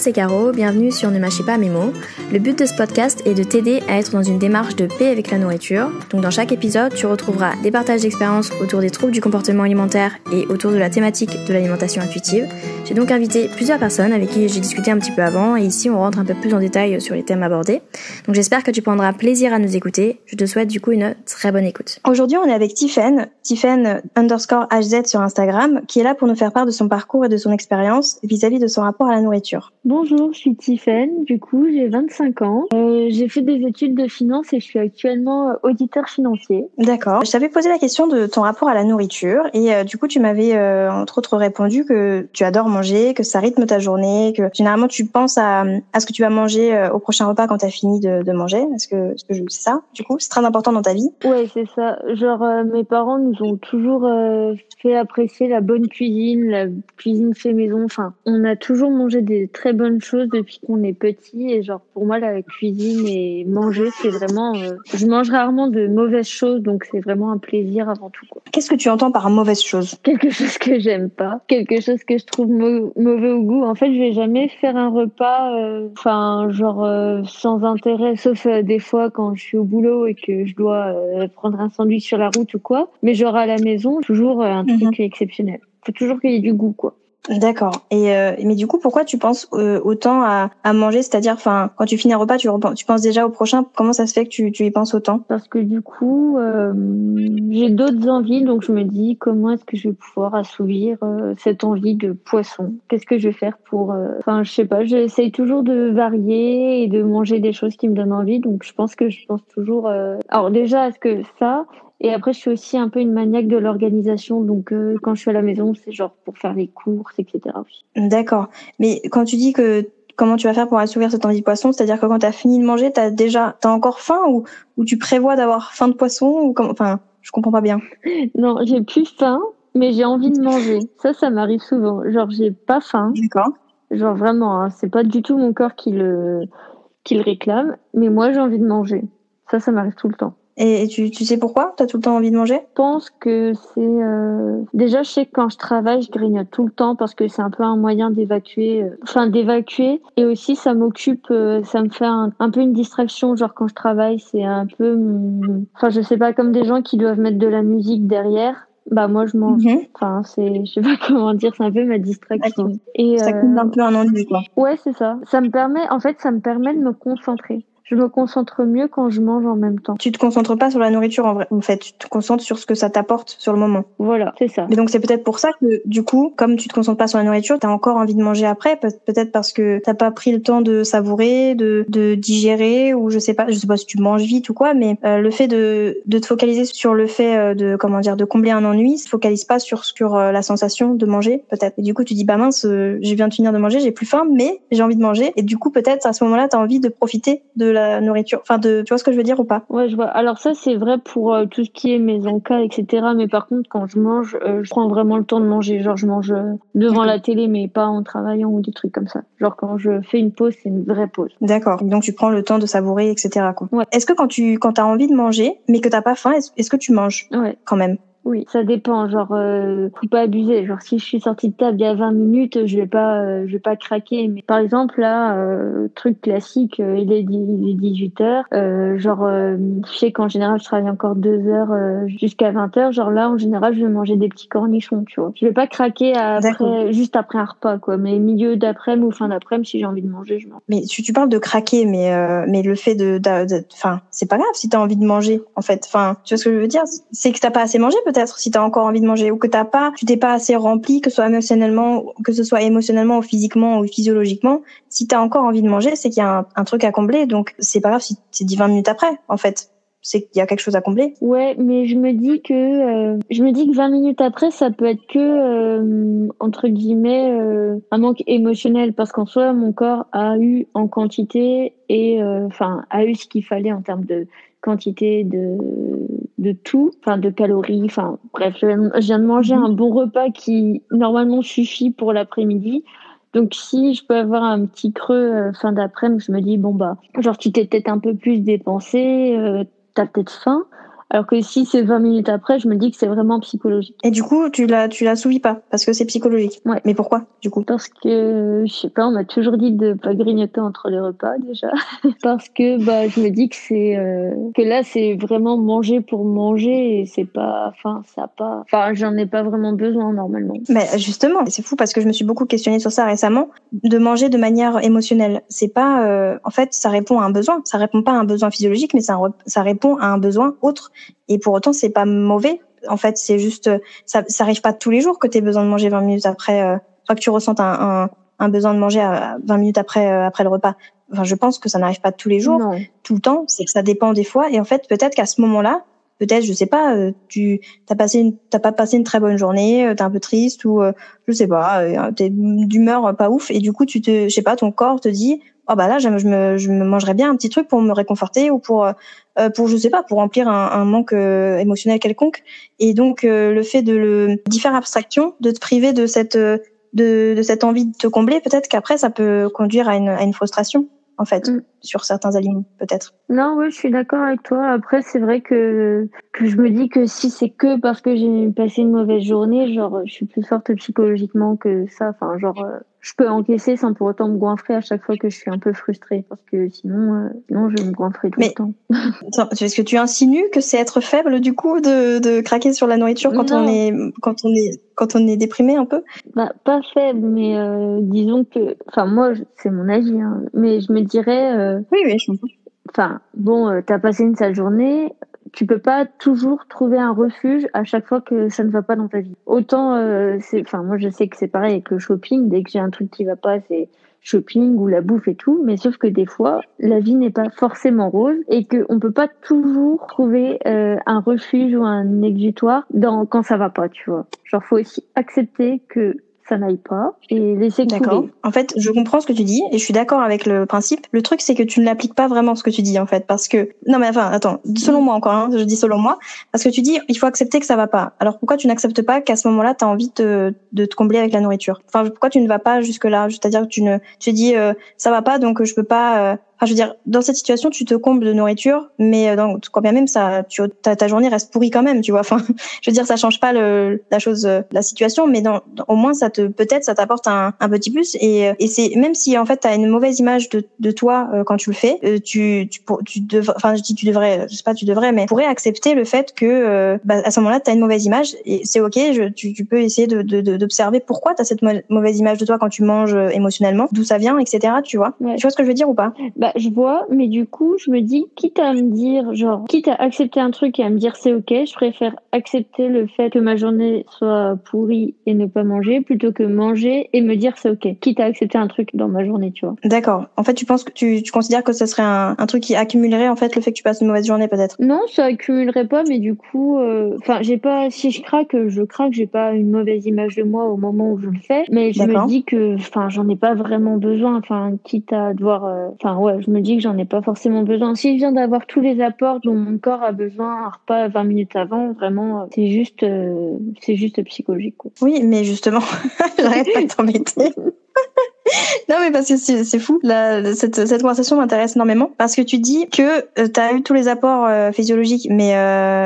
C'est Caro, bienvenue sur Ne mâchez pas mes mots. Le but de ce podcast est de t'aider à être dans une démarche de paix avec la nourriture. Donc dans chaque épisode, tu retrouveras des partages d'expériences autour des troubles du comportement alimentaire et autour de la thématique de l'alimentation intuitive. J'ai donc invité plusieurs personnes avec qui j'ai discuté un petit peu avant et ici on rentre un peu plus en détail sur les thèmes abordés. Donc j'espère que tu prendras plaisir à nous écouter. Je te souhaite du coup une très bonne écoute. Aujourd'hui on est avec Tiffen, Tiffen underscore HZ sur Instagram, qui est là pour nous faire part de son parcours et de son expérience vis-à-vis de son rapport à la nourriture. Bonjour, je suis Tiffen, du coup j'ai 25 ans. Euh, j'ai fait des études de finance et je suis actuellement euh, auditeur financier. D'accord. Je t'avais posé la question de ton rapport à la nourriture et euh, du coup tu m'avais euh, entre autres répondu que tu adores manger, que ça rythme ta journée, que généralement tu penses à, à ce que tu vas manger euh, au prochain repas quand tu as fini de, de manger. Est-ce que, est-ce que je- c'est ça du coup? C'est très important dans ta vie Ouais, c'est ça. Genre, euh, mes parents nous ont toujours euh, fait apprécier la bonne cuisine, la cuisine fait maison. Enfin, on a toujours mangé des très bonnes choses depuis qu'on est petit. Et genre, pour moi, la cuisine et manger, c'est vraiment... euh, je mange rarement de mauvaises choses, donc c'est vraiment un plaisir avant tout. Quoi. Qu'est-ce que tu entends par mauvaise chose? Quelque chose que j'aime pas, quelque chose que je trouve mau- mauvais au goût. En fait, je vais jamais faire un repas, euh, enfin, genre euh, sans intérêt, sauf des fois quand je suis au boulot et que je dois prendre un sandwich sur la route ou quoi. Mais genre à la maison, toujours un Mhm. truc exceptionnel. Faut toujours qu'il y ait du goût, quoi. D'accord. Et euh, mais du coup, pourquoi tu penses euh, autant à, à manger? C'est-à-dire, enfin, quand tu finis un repas, tu, tu penses déjà au prochain? Comment ça se fait que tu, tu y penses autant? Parce que du coup, euh, j'ai d'autres envies, donc je me dis comment est-ce que je vais pouvoir assouvir euh, cette envie de poisson? Qu'est-ce que je vais faire pour... euh, Enfin, je sais pas, j'essaye toujours de varier et de manger des choses qui me donnent envie, donc je pense que je pense toujours... euh, Alors déjà, est-ce que ça et après, je suis aussi un peu une maniaque de l'organisation, donc euh, quand je suis à la maison, c'est genre pour faire les courses, etc. D'accord. Mais quand tu dis que comment tu vas faire pour assouvir cette envie de poisson, c'est-à-dire que quand tu as fini de manger, t'as déjà, t'as encore faim ou, ou tu prévois d'avoir faim de poisson ou comment Enfin, je comprends pas bien. Non, j'ai plus faim, mais j'ai envie de manger. Ça, ça m'arrive souvent. Genre, j'ai pas faim, D'accord. Genre vraiment, hein, c'est pas du tout mon corps qui le, qui le réclame, mais moi j'ai envie de manger. Ça, ça m'arrive tout le temps. Et tu, tu sais pourquoi? T'as tout le temps envie de manger? Je pense que c'est... euh, Déjà, je sais que quand je travaille, je grignote tout le temps parce que c'est un peu un moyen d'évacuer, euh, enfin d'évacuer. Et aussi, ça m'occupe, euh, ça me fait un, un peu une distraction. Genre quand je travaille, c'est un peu... Enfin, je sais pas, comme des gens qui doivent mettre de la musique derrière. Bah moi, je mange. Mhm. Enfin, c'est... Je sais pas comment dire, c'est un peu ma distraction. Et, Ça euh, coupe un peu un ennui, quoi. Ouais, c'est ça. Ça me permet, en fait, ça me permet de me concentrer. Je me concentre mieux quand je mange en même temps. Tu te concentres pas sur la nourriture en vrai. En fait, tu te concentres sur ce que ça t'apporte sur le moment. Voilà, c'est ça. Mais donc c'est peut-être pour ça que du coup, comme tu te concentres pas sur la nourriture, t'as encore envie de manger après, peut- peut-être parce que t'as pas pris le temps de savourer, de, de digérer ou je sais pas, je sais pas si tu manges vite ou quoi, mais euh, le fait de, de te focaliser sur le fait euh, de comment dire de combler un ennui, se focalise pas sur sur euh, la sensation de manger peut-être. Et du coup tu dis bah mince, euh, je viens de finir de manger, j'ai plus faim, mais j'ai envie de manger. Et du coup peut-être à ce moment-là t'as envie de profiter de la nourriture, enfin de tu vois ce que je veux dire ou pas? Ouais, je vois. Alors ça, c'est vrai pour euh, tout ce qui est mes encas, etc. Mais par contre, quand je mange, euh, je prends vraiment le temps de manger. Genre, je mange euh, devant la télé, mais pas en travaillant ou des trucs comme ça. Genre, quand je fais une pause, c'est une vraie pause. D'accord. Donc tu prends le temps de savourer, etc. Quoi. Ouais. Est-ce que quand tu quand t'as envie de manger, mais que t'as pas faim, est-ce est-ce que tu manges Ouais. quand même? Oui, ça dépend. Genre, euh, faut pas abuser. Genre, si je suis sortie de table il y a 20 minutes, je vais pas, euh, je vais pas craquer. Mais par exemple, là, euh, truc classique, euh, il est, il est 18 heures. Euh, genre, euh, je sais qu'en général, je travaille encore deux heures euh, jusqu'à 20 heures. Genre là, en général, je vais manger des petits cornichons, tu vois. Je vais pas craquer après, juste après un repas, quoi. Mais milieu d'après-midi ou fin d'après-midi, si j'ai envie de manger, je mange. Mais tu, tu parles de craquer, mais euh, mais le fait de- enfin, c'est pas grave si t'as envie de manger, en fait. Enfin, tu vois ce que je veux dire? C'est que t'as pas assez mangé peut-être si t'as encore envie de manger, ou que t'as pas, tu t'es pas assez rempli, que ce soit émotionnellement, que ce soit émotionnellement ou physiquement ou physiologiquement. Si t'as encore envie de manger, c'est qu'il y a un, un truc à combler. Donc c'est pas grave si c'est dit 20 minutes après, en fait. C'est qu'il y a quelque chose à combler. Ouais, mais je me dis que euh, je me dis que 20 minutes après, ça peut être que euh, entre guillemets euh, un manque émotionnel parce qu'en soi, mon corps a eu en quantité et euh, enfin a eu ce qu'il fallait en termes de quantité de de tout, enfin de calories, enfin bref, je viens de- manger un bon repas qui normalement suffit pour l'après-midi. Donc si je peux avoir un petit creux euh, fin d'après-midi, je me dis bon bah genre tu t'es peut-être un peu plus dépensé, euh, t'as peut-être faim. Alors que si c'est 20 minutes après, je me dis que c'est vraiment psychologique. Et du coup, tu la tu l'assouvis pas parce que c'est psychologique. Ouais. Mais pourquoi du coup? Parce que je sais pas, on m'a toujours dit de pas grignoter entre les repas déjà. parce que bah je me dis que c'est euh, que là c'est vraiment manger pour manger et c'est pas enfin ça pas enfin j'en ai pas vraiment besoin normalement. Mais justement, c'est fou parce que je me suis beaucoup questionnée sur ça récemment de manger de manière émotionnelle. C'est pas euh, en fait ça répond à un besoin, ça répond pas à un besoin physiologique mais ça ça répond à un besoin autre et pour autant c'est pas mauvais. En fait, c'est juste ça ça arrive pas tous les jours que tu aies besoin de manger 20 minutes après euh, que tu ressentes un, un, un besoin de manger à 20 minutes après euh, après le repas. Enfin, je pense que ça n'arrive pas tous les jours, Non. tout le temps. C'est que ça dépend des fois. Et en fait, peut-être qu'à ce moment-là, peut-être, je sais pas, euh, tu t'as passé une, t'as pas passé une très bonne journée, euh, t'es un peu triste ou euh, je sais pas, euh, t'es d'humeur pas ouf et du coup, tu te, je sais pas, ton corps te dit, oh bah là, je me, je me, je me mangerais bien un petit truc pour me réconforter ou pour, euh, pour je sais pas, pour remplir un, un manque euh, émotionnel quelconque. Et donc, euh, le fait de le d'y faire abstraction, de te priver de cette euh, de, de cette envie de te combler, peut-être qu'après ça peut conduire à une, à une frustration en fait Mm. sur certains aliments peut-être. Non, oui, je suis d'accord avec toi. Après, c'est vrai que, que je me dis que si c'est que parce que j'ai passé une mauvaise journée, genre, je suis plus forte psychologiquement que ça. Enfin, genre, euh, je peux encaisser sans pour autant me goinfrer à chaque fois que je suis un peu frustrée. Parce que sinon, euh, sinon je me goinfrer tout Mais- le temps. Attends, Est-ce que tu insinues que c'est être faible du coup de, de craquer sur la nourriture quand on est quand on est quand on est déprimé un peu? Bah, pas faible, mais euh, disons que, enfin, moi, c'est mon avis, hein, mais je me dirais, euh, Oui oui, je comprends. enfin, bon, euh, t'as passé une sale journée, tu peux pas toujours trouver un refuge à chaque fois que ça ne va pas dans ta vie. Autant, euh, c'est, enfin, moi, je sais que c'est pareil avec le shopping. Dès que j'ai un truc qui va pas, c'est shopping ou la bouffe et tout. Mais sauf que des fois, la vie n'est pas forcément rose et que on peut pas toujours trouver euh, un refuge ou un exutoire dans quand ça va pas, tu vois. Genre, faut aussi accepter que ça n'aille pas et laisser D'accord. couler. En fait, je comprends ce que tu dis et je suis d'accord avec le principe. Le truc, c'est que tu ne l'appliques pas vraiment ce que tu dis en fait, parce que non mais enfin, attends, selon moi encore, hein, je dis selon moi, parce que tu dis il faut accepter que ça va pas. Alors pourquoi tu n'acceptes pas qu'à ce moment-là, tu as envie de, te- combler avec la nourriture? Enfin, pourquoi tu ne vas pas jusque là C'est-à-dire que tu ne, tu dis euh, ça va pas, donc je peux pas. euh, Enfin, je veux dire, dans cette situation, tu te combles de nourriture, mais euh, dans, quand bien même ça, tu, ta, ta journée reste pourrie quand même, tu vois. Enfin, je veux dire, ça change pas le, la chose, euh, la situation, mais dans, au moins ça te, peut-être, ça t'apporte un, un petit plus. Et, euh, et c'est même si en fait t'as une mauvaise image de, de toi euh, quand tu le fais, euh, tu, tu, pour- tu devrais, enfin, je dis tu devrais, je sais pas, tu devrais, mais pourrais accepter le fait que, euh, bah, à ce moment-là, t'as une mauvaise image et c'est ok. Je, tu, tu peux essayer de, de, de- d'observer pourquoi t'as cette mau- mauvaise image de toi quand tu manges émotionnellement, d'où ça vient, etc. Tu vois. Ouais. Tu vois ce que je veux dire ou pas? Bah, je vois, mais du coup, je me dis, quitte à me dire, genre, quitte à accepter un truc et à me dire c'est ok, je préfère accepter le fait que ma journée soit pourrie et ne pas manger plutôt que manger et me dire c'est ok. Quitte à accepter un truc dans ma journée, tu vois. D'accord. En fait, tu penses que tu, tu considères que ce serait un, un truc qui accumulerait en fait le fait que tu passes une mauvaise journée peut-être? Non, ça accumulerait pas, mais du coup, euh, enfin, j'ai pas, si je craque, je craque, j'ai pas une mauvaise image de moi au moment où je le fais, mais je me dis que, enfin, j'en ai pas vraiment besoin, enfin, quitte à devoir, euh, enfin, ouais, je me dis que j'en ai pas forcément besoin. Si je viens d'avoir tous les apports dont mon corps a besoin, un repas 20 minutes avant, vraiment, euh, c'est juste, euh, c'est juste psychologique, quoi. Oui, mais justement, j'arrête pas de t'embêter. non, mais parce que c'est fou. Là, cette, cette conversation m'intéresse énormément parce que tu dis que tu as eu tous les apports euh, physiologiques, mais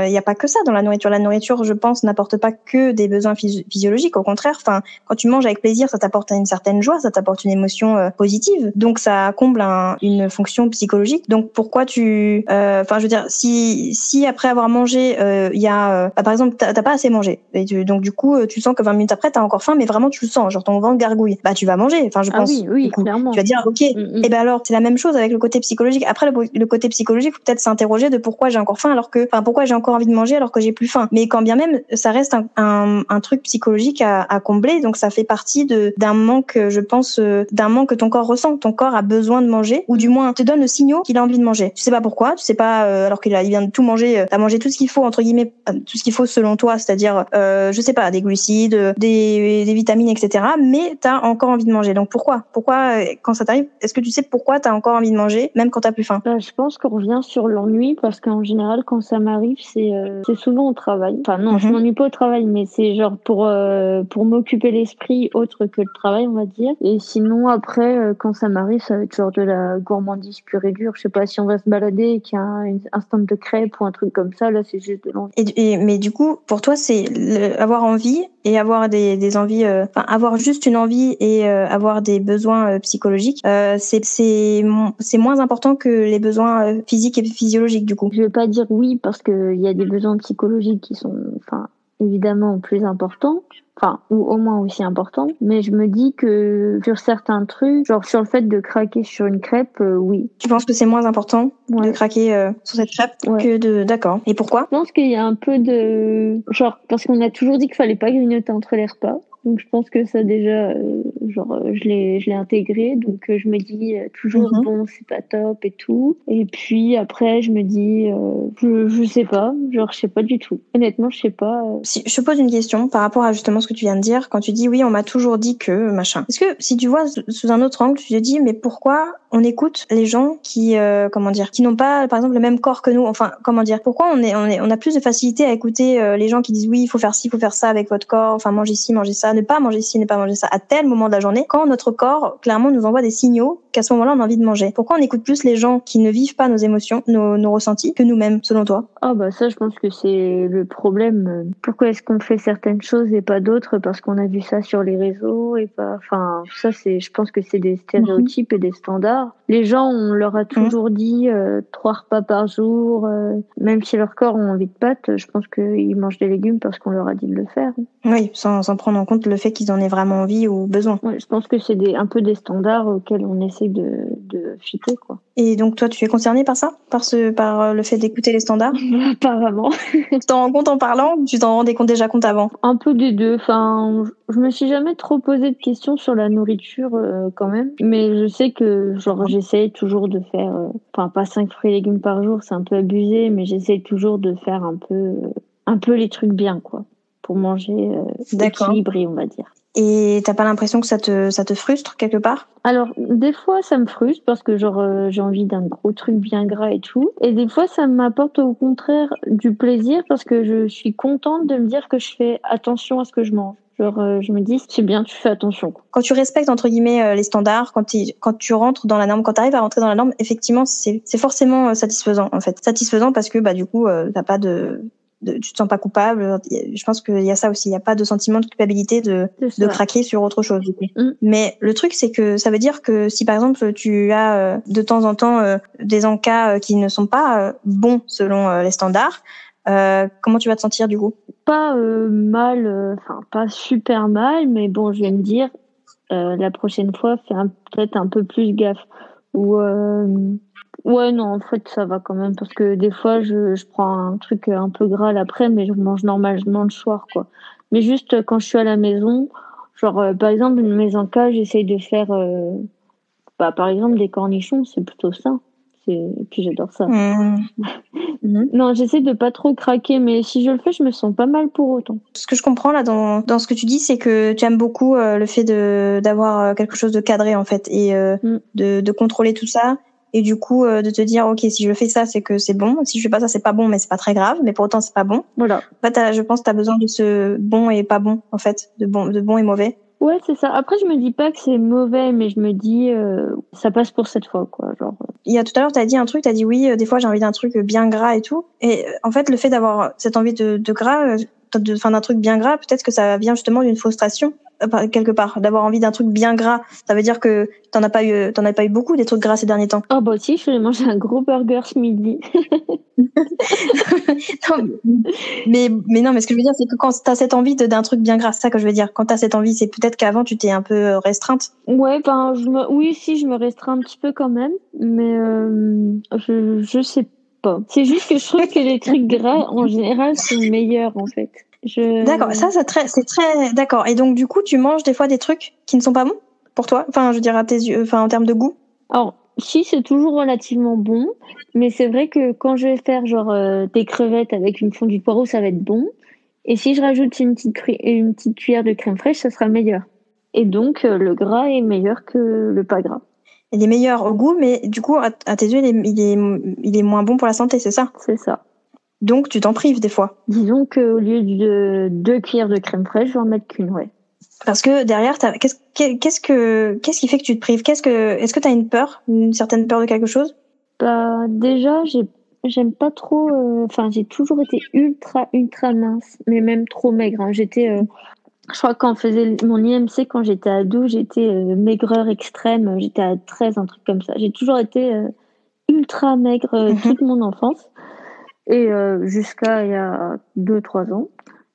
il n'y a pas que ça dans la nourriture. La nourriture, je pense, n'apporte pas que des besoins physio- physiologiques. Au contraire, enfin, quand tu manges avec plaisir, ça t'apporte une certaine joie, ça t'apporte une émotion euh, positive. Donc, ça comble un- une fonction psychologique. Donc, pourquoi tu, euh, enfin, je veux dire, si si après avoir mangé, euh, il y a, euh, bah, par exemple, t'as pas assez mangé, et donc du coup, euh, tu sens que 20 minutes après, t'as encore faim, mais vraiment tu le sens, genre ton ventre gargouille. Bah, tu vas manger. Enfin, je Ah oui, oui, clairement. Tu vas dire, ok, Mm, mm. et ben alors, c'est la même chose avec le côté psychologique. Après, le, le côté psychologique, faut peut-être s'interroger de pourquoi j'ai encore faim alors que, enfin, pourquoi j'ai encore envie de manger alors que j'ai plus faim. Mais quand bien même, ça reste un, un, un truc psychologique à, à combler, donc ça fait partie de d'un manque, je pense, euh, d'un manque que ton corps ressent. Ton corps a besoin de manger, ou du moins te donne le signal qu'il a envie de manger. Tu sais pas pourquoi, tu sais pas, euh, alors qu'il a, il vient de tout manger, euh, t'as mangé tout ce qu'il faut entre guillemets, euh, tout ce qu'il faut selon toi, c'est-à-dire, euh, je sais pas, des glucides, des, des vitamines, etc. Mais t'as encore envie de manger. Donc pourquoi? Pourquoi euh, quand ça t'arrive, est-ce que tu sais pourquoi t'as encore envie de manger, même quand t'as plus faim? Bah, Je pense qu'on revient sur l'ennui parce qu'en général, quand ça m'arrive, c'est euh, c'est souvent au travail. Enfin non, je Mhm. m'ennuie pas au travail, mais c'est genre pour euh, pour m'occuper l'esprit autre que le travail, on va dire. Et sinon, après, euh, quand ça m'arrive, ça va être genre de la gourmandise pure et dure. Je sais pas si on va se balader et qu'il y a un, un stand de crêpes ou un truc comme ça, là, c'est juste de l'envie. et, et- mais du coup, pour toi, c'est avoir envie et avoir des, des envies, euh, enfin avoir juste une envie et euh, avoir des besoins euh, psychologiques, euh, c'est c'est c'est moins important que les besoins euh, physiques et physiologiques du coup. Je vais pas dire oui parce qu'il y a des besoins psychologiques qui sont, enfin, évidemment plus importants, enfin, ou au moins aussi importants. Mais je me dis que sur certains trucs, genre sur le fait de craquer sur une crêpe, euh, oui. Tu penses que c'est moins important de craquer euh, sur cette crêpe Ouais. que de d'accord. Et pourquoi? Je pense qu'il y a un peu de, genre, parce qu'on a toujours dit qu'il fallait pas grignoter entre les repas. Donc je pense que ça déjà, euh, genre, euh, je l'ai, je l'ai intégré. Donc euh, je me dis euh, toujours Mhm. bon, c'est pas top et tout. Et puis après, je me dis, euh, je, je sais pas, genre, je sais pas du tout. Honnêtement, je sais pas. euh, Si je te pose une question par rapport à justement ce que tu viens de dire, quand tu dis oui, on m'a toujours dit que machin. Est-ce que si tu vois sous- un autre angle, tu te dis mais pourquoi on écoute les gens qui euh, comment dire, qui n'ont pas par exemple le même corps que nous, enfin comment dire, pourquoi on est on est on a plus de facilité à écouter les gens qui disent oui, il faut faire ci, il faut faire ça avec votre corps, enfin manger ci, manger ça, ne pas manger ci, ne pas manger ça à tel moment la journée, quand notre corps clairement nous envoie des signaux qu'à ce moment-là on a envie de manger. Pourquoi on écoute plus les gens qui ne vivent pas nos émotions, nos, nos ressentis que nous-mêmes, selon toi? Ah bah ça, je pense que c'est le problème. Pourquoi est-ce qu'on fait certaines choses et pas d'autres? Parce qu'on a vu ça sur les réseaux et pas. Enfin, ça c'est. Je pense que c'est des stéréotypes et des standards. Les gens, on leur a toujours dit euh, trois repas par jour, euh, même si leur corps ont envie de pâtes. Je pense qu'ils mangent des légumes parce qu'on leur a dit de le faire. Oui, sans, sans prendre en compte le fait qu'ils en aient vraiment envie ou besoin. Ouais, je pense que c'est des un peu des standards auxquels on essaie de de fitter quoi. Et donc toi, tu es concerné par ça, par ce, par euh, le fait d'écouter les standards? Apparemment. Tu t'en rends compte en parlant ou tu t'en rendais compte déjà compte avant? Un peu des deux. Enfin, je me suis jamais trop posé de questions sur la nourriture euh, quand même, mais je sais que genre j'essaye toujours de faire, euh, enfin pas cinq fruits et légumes par jour, c'est un peu abusé, mais j'essaye toujours de faire un peu, euh, un peu les trucs bien quoi, pour manger euh, équilibré on va dire. Et t'as pas l'impression que ça te, ça te frustre quelque part? Alors, des fois, ça me frustre parce que genre euh, j'ai envie d'un gros truc bien gras et tout. Et des fois, ça m'apporte au contraire du plaisir parce que je suis contente de me dire que je fais attention à ce que je mange. Genre, euh, je me dis, c'est bien, tu fais attention. quoi. Quand tu respectes entre guillemets euh, les standards, quand, tu- quand tu rentres dans la norme, quand tu arrives à rentrer dans la norme, effectivement, c'est c'est forcément euh, satisfaisant en fait. Satisfaisant parce que bah du coup, euh, t'as pas de, de, tu te sens pas coupable. Je pense qu'il y a ça aussi. Il y a pas de sentiment de culpabilité de de craquer sur autre chose. Mm. Mais le truc c'est que ça veut dire que si par exemple tu as euh, de temps en temps euh, des encas euh, qui ne sont pas bons selon les standards, euh, comment tu vas te sentir du coup? Pas euh, mal, euh, enfin pas super mal, mais bon, je vais me dire, euh, la prochaine fois, fais peut-être un peu plus gaffe. Ou euh, ouais, non, en fait, ça va quand même parce que des fois, je, je prends un truc un peu gras l'après, mais je mange normalement le soir, quoi. Mais juste euh, quand je suis à la maison, genre euh, par exemple, une maison en cas, j'essaye de faire, euh, bah, par exemple, des cornichons, c'est plutôt ça. C'est, et puis j'adore ça. Mm. Mhm. Non, j'essaie de pas trop craquer, mais si je le fais, je me sens pas mal pour autant. Ce que je comprends là dans, dans ce que tu dis, c'est que tu aimes beaucoup euh, le fait de d'avoir quelque chose de cadré en fait et euh, Mm. de, de contrôler tout ça et du coup euh, de te dire ok si je fais ça c'est que c'est bon, si je fais pas ça c'est pas bon mais c'est pas très grave mais pour autant c'est pas bon. Voilà. En fait, t'as- je pense que tu as besoin de ce bon et pas bon en fait, de bon de bon et mauvais. Ouais, c'est ça. Après, je me dis pas que c'est mauvais, mais je me dis, euh, ça passe pour cette fois, quoi. Genre, euh, Il y a tout à l'heure, tu as dit un truc, tu as dit oui, euh, des fois j'ai envie d'un truc bien gras et tout. Et en fait, le fait d'avoir cette envie de, de gras, d'un truc bien gras, peut-être que ça vient justement d'une frustration euh, quelque part, d'avoir envie d'un truc bien gras. Ça veut dire que t'en as pas eu, t'en as pas eu beaucoup des trucs gras ces derniers temps. oh bah si, je vais manger un gros burger ce midi. Non, mais mais non, mais ce que je veux dire, c'est que quand t'as cette envie de- d'un truc bien gras, c'est ça que je veux dire. Quand t'as cette envie, c'est peut-être qu'avant tu t'es un peu euh, restreinte. Ouais, ben, je me, oui, si, je me restreins un petit peu quand même, mais euh, je, je sais pas. C'est juste que je trouve que les trucs gras, en général, sont meilleurs, en fait. Je... D'accord, ça c'est très, c'est très d'accord. Et donc du coup, tu manges des fois des trucs qui ne sont pas bons pour toi? Enfin, je veux dire à tes yeux, enfin en termes de goût? Alors, si, c'est toujours relativement bon, mais c'est vrai que quand je vais faire genre euh, des crevettes avec une fondue de poireau, ça va être bon. Et si je rajoute une petite, une petite cuillère de crème fraîche, ça sera meilleur. Et donc, le gras est meilleur que le pas gras. Il est meilleur au goût, mais du coup, à, tes yeux, il est, il, est, il est moins bon pour la santé, c'est ça? C'est ça. Donc, tu t'en prives des fois Disons qu'au lieu de deux cuillères de crème fraîche, je vais en mettre qu'une, ouais. Parce que derrière, qu'est-ce qu'est-ce que qu'est-ce qui fait que tu te prives? Qu'est-ce que est-ce que tu as une peur, une certaine peur de quelque chose? Bah déjà, j'ai j'aime pas trop. Euh, enfin, j'ai toujours été ultra ultra mince, mais même trop maigre. Hein. J'étais, euh, je crois quand on faisait mon IMC quand j'étais ado, j'étais euh, maigreur extrême. J'étais à 13, un truc comme ça. J'ai toujours été ultra maigre mhm. toute mon enfance et jusqu'à il y a 2-3 ans.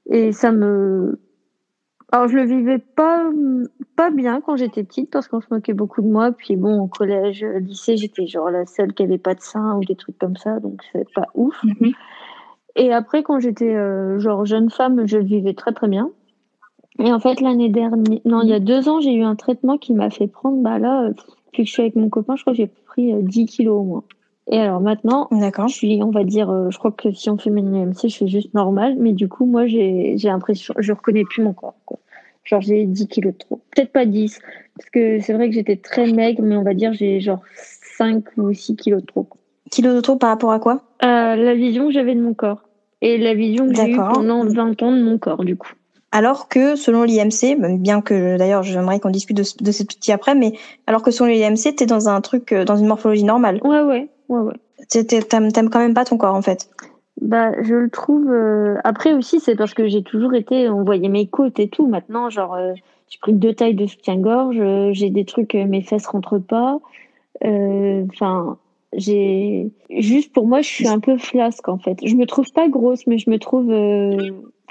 Et ça me alors je le vivais pas pas bien quand j'étais petite parce qu'on se moquait beaucoup de moi. Puis bon, au collège, lycée, j'étais genre la seule qui avait pas de sein ou des trucs comme ça, donc c'est pas ouf. Mhm. Et après, quand j'étais euh, genre jeune femme, je le vivais très très bien. Et en fait, l'année dernière, non, il y a deux ans, j'ai eu un traitement qui m'a fait prendre, bah là, euh, depuis que je suis avec mon copain, je crois que j'ai pris 10 euh, kilos au moins. Et alors maintenant, je suis, on va dire, je crois que si on fait mes IMC, je suis juste normal, mais du coup, moi, j'ai, j'ai l'impression, je reconnais plus mon corps, quoi. Genre, j'ai 10 kilos de trop. Peut-être pas 10, parce que c'est vrai que j'étais très maigre, mais on va dire j'ai genre 5 ou 6 kilos de trop. Kilos de trop par rapport à quoi? Euh, La vision que j'avais de mon corps. Et la vision que j'ai eue pendant 20 ans de mon corps, du coup. Alors que selon l'IMC, bien que d'ailleurs j'aimerais qu'on discute de, de petits après, mais alors que selon l'IMC, t'es dans un truc, euh, dans une morphologie normale. Ouais, ouais, ouais, ouais. T'aimes quand même pas ton corps en fait. Bah, je le trouve. Euh, après aussi, c'est parce que j'ai toujours été. On voyait mes côtes et tout. Maintenant, genre, euh, j'ai pris deux tailles de soutien-gorge. Euh, j'ai des trucs, mes fesses rentrent pas. Enfin, j'ai. Juste pour moi, je suis un peu flasque en fait. Je me trouve pas grosse, mais je me trouve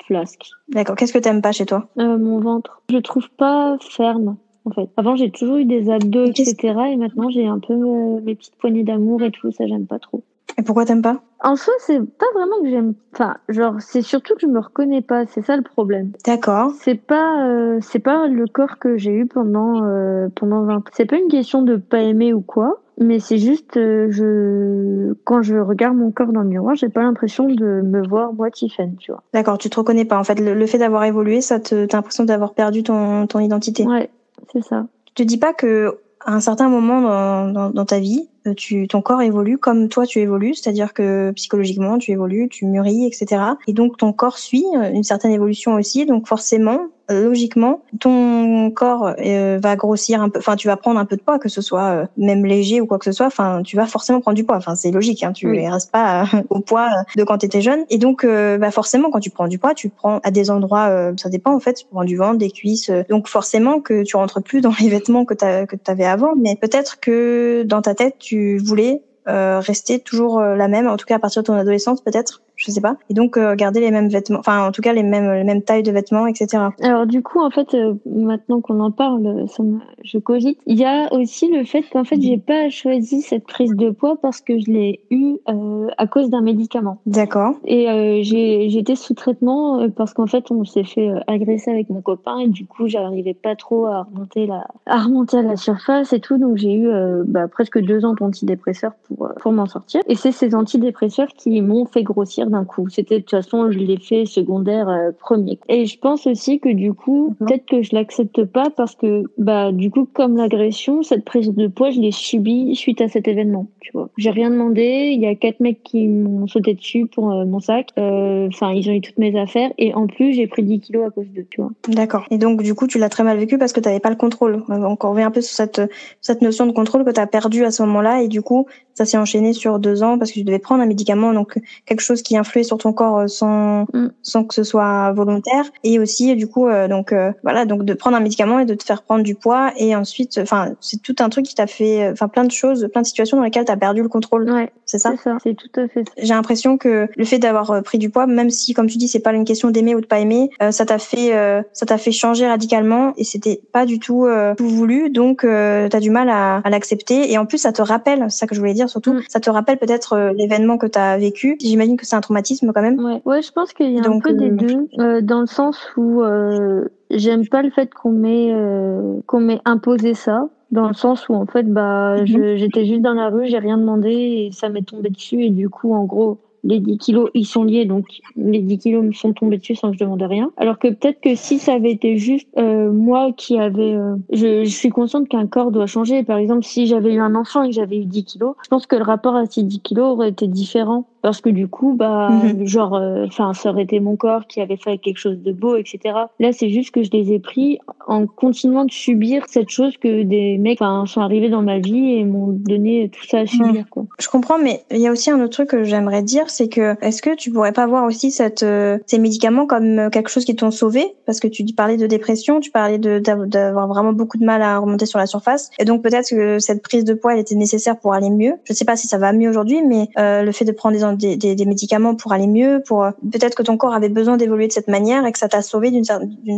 flasque. D'accord. Qu'est-ce que t'aimes pas chez toi? Mon ventre. Je trouve pas ferme. En fait. Avant, j'ai toujours eu des abdos, etc. Et maintenant, j'ai un peu mes petites poignées d'amour et tout. Ça, j'aime pas trop. Et pourquoi t'aimes pas? En soi, c'est pas vraiment que j'aime. Enfin, genre, c'est surtout que je me reconnais pas. C'est ça le problème. D'accord. C'est pas, euh, c'est pas le corps que j'ai eu pendant euh, pendant 20 ans. C'est pas une question de pas aimer ou quoi, mais c'est juste, euh, je quand je regarde mon corps dans le miroir, j'ai pas l'impression de me voir moi Tiffany, tu vois. D'accord. Tu te reconnais pas. En fait, le, fait d'avoir évolué, ça te, t'as l'impression d'avoir perdu ton ton identité. Ouais, c'est ça. Tu te dis pas que à un certain moment dans, dans, dans ta vie, tu, ton corps évolue comme toi tu évolues, c'est-à-dire que psychologiquement tu évolues, tu mûris, etc. Et donc ton corps suit euh, une certaine évolution aussi, donc forcément logiquement, ton corps euh, va grossir un peu. Enfin, tu vas prendre un peu de poids, que ce soit euh, même léger ou quoi que ce soit. Enfin, tu vas forcément prendre du poids. Enfin, c'est logique. Hein, tu ne restes pas euh, au poids de quand tu étais jeune. Et donc, bah forcément, quand tu prends du poids, tu prends à des endroits. ça dépend en fait. Tu prends du ventre, des cuisses. donc forcément que tu rentres plus dans les vêtements que tu avais avant. Mais peut-être que dans ta tête, tu voulais rester toujours la même. En tout cas, à partir de ton adolescence, peut-être? Je sais pas. Et donc euh, garder les mêmes vêtements, enfin en tout cas les mêmes les mêmes tailles de vêtements, etc. Alors du coup en fait euh, maintenant qu'on en parle, ça je cogite. Il y a aussi le fait qu'en fait j'ai pas choisi cette prise de poids parce que je l'ai eu euh, à cause d'un médicament. D'accord. Et j'ai j'étais sous traitement parce qu'en fait on s'est fait agresser avec mon copain et du coup j'arrivais pas trop à remonter la à remonter à la surface et tout donc j'ai eu bah, presque deux ans d'antidépresseurs pour pour m'en sortir. Et c'est ces antidépresseurs qui m'ont fait grossir d'un coup. C'était de toute façon l'effet secondaire euh, premier. Et je pense aussi que du coup, mhm. peut-être que je l'accepte pas parce que bah du coup comme l'agression, cette prise de poids, je l'ai subie suite à cet événement. Tu vois, j'ai rien demandé. Il y a quatre mecs qui m'ont sauté dessus pour euh, mon sac. Euh, enfin, ils ont eu toutes mes affaires et en plus j'ai pris 10 kilos à cause d'eux. Tu vois. D'accord. Et donc du coup, tu l'as très mal vécu parce que tu n'avais pas le contrôle. Donc on revient un peu sur cette cette notion de contrôle que tu as perdu à ce moment-là et du coup, ça s'est enchaîné sur deux ans parce que tu devais prendre un médicament, donc quelque chose qui influer sur ton corps euh, sans mm. sans que ce soit volontaire. Et aussi du coup euh, donc euh, voilà donc de prendre un médicament et de te faire prendre du poids. Et ensuite enfin c'est tout un truc qui t'a fait enfin plein de choses plein de situations dans lesquelles tu as perdu le contrôle. Ouais, c'est ça c'est tout à fait j'ai l'impression que le fait d'avoir pris du poids même si comme tu dis c'est pas une question d'aimer ou de pas aimer ça t'a fait ça t'a fait changer radicalement et c'était pas du tout tout voulu. Donc euh, tu as du mal à, à l'accepter. Et en plus ça te rappelle c'est ça que je voulais dire surtout mm. ça te rappelle peut-être l'événement que tu as vécu. J'imagine que c'est un traumatisme quand même. Ouais, ouais je pense qu'il y a un peu des euh, deux, euh, dans le sens où euh, j'aime pas le fait qu'on m'ait euh, qu'on m'ait imposé ça, dans le sens où en fait bah mhm. j'étais juste dans la rue, j'ai rien demandé et ça m'est tombé dessus et du coup en gros les 10 kilos, ils sont liés, donc les 10 kilos me sont tombés dessus sans que je demande rien. Alors que peut-être que si ça avait été juste euh, moi qui avait... Euh, je, je, suis consciente qu'un corps doit changer. Par exemple, si j'avais eu un enfant et que j'avais eu 10 kilos, je pense que le rapport à ces 10 kilos aurait été différent parce que du coup bah mhm. genre euh, enfin ça aurait été mon corps qui avait fait quelque chose de beau etc là c'est juste que je les ai pris en continuant de subir cette chose que des mecs sont arrivés dans ma vie et m'ont donné tout ça à subir mhm. quoi. je comprends mais il y a aussi un autre truc que j'aimerais dire c'est que est-ce que tu pourrais pas voir aussi cette euh, ces médicaments comme quelque chose qui t'ont sauvé? Parce que tu parlais de dépression tu parlais de d'avoir vraiment beaucoup de mal à remonter sur la surface et donc peut-être que cette prise de poids elle était nécessaire pour aller mieux je sais pas si ça va mieux aujourd'hui mais euh, le fait de prendre des des, des, des, médicaments pour aller mieux, pour euh, peut-être que ton corps avait besoin d'évoluer de cette manière et que ça t'a sauvé d'une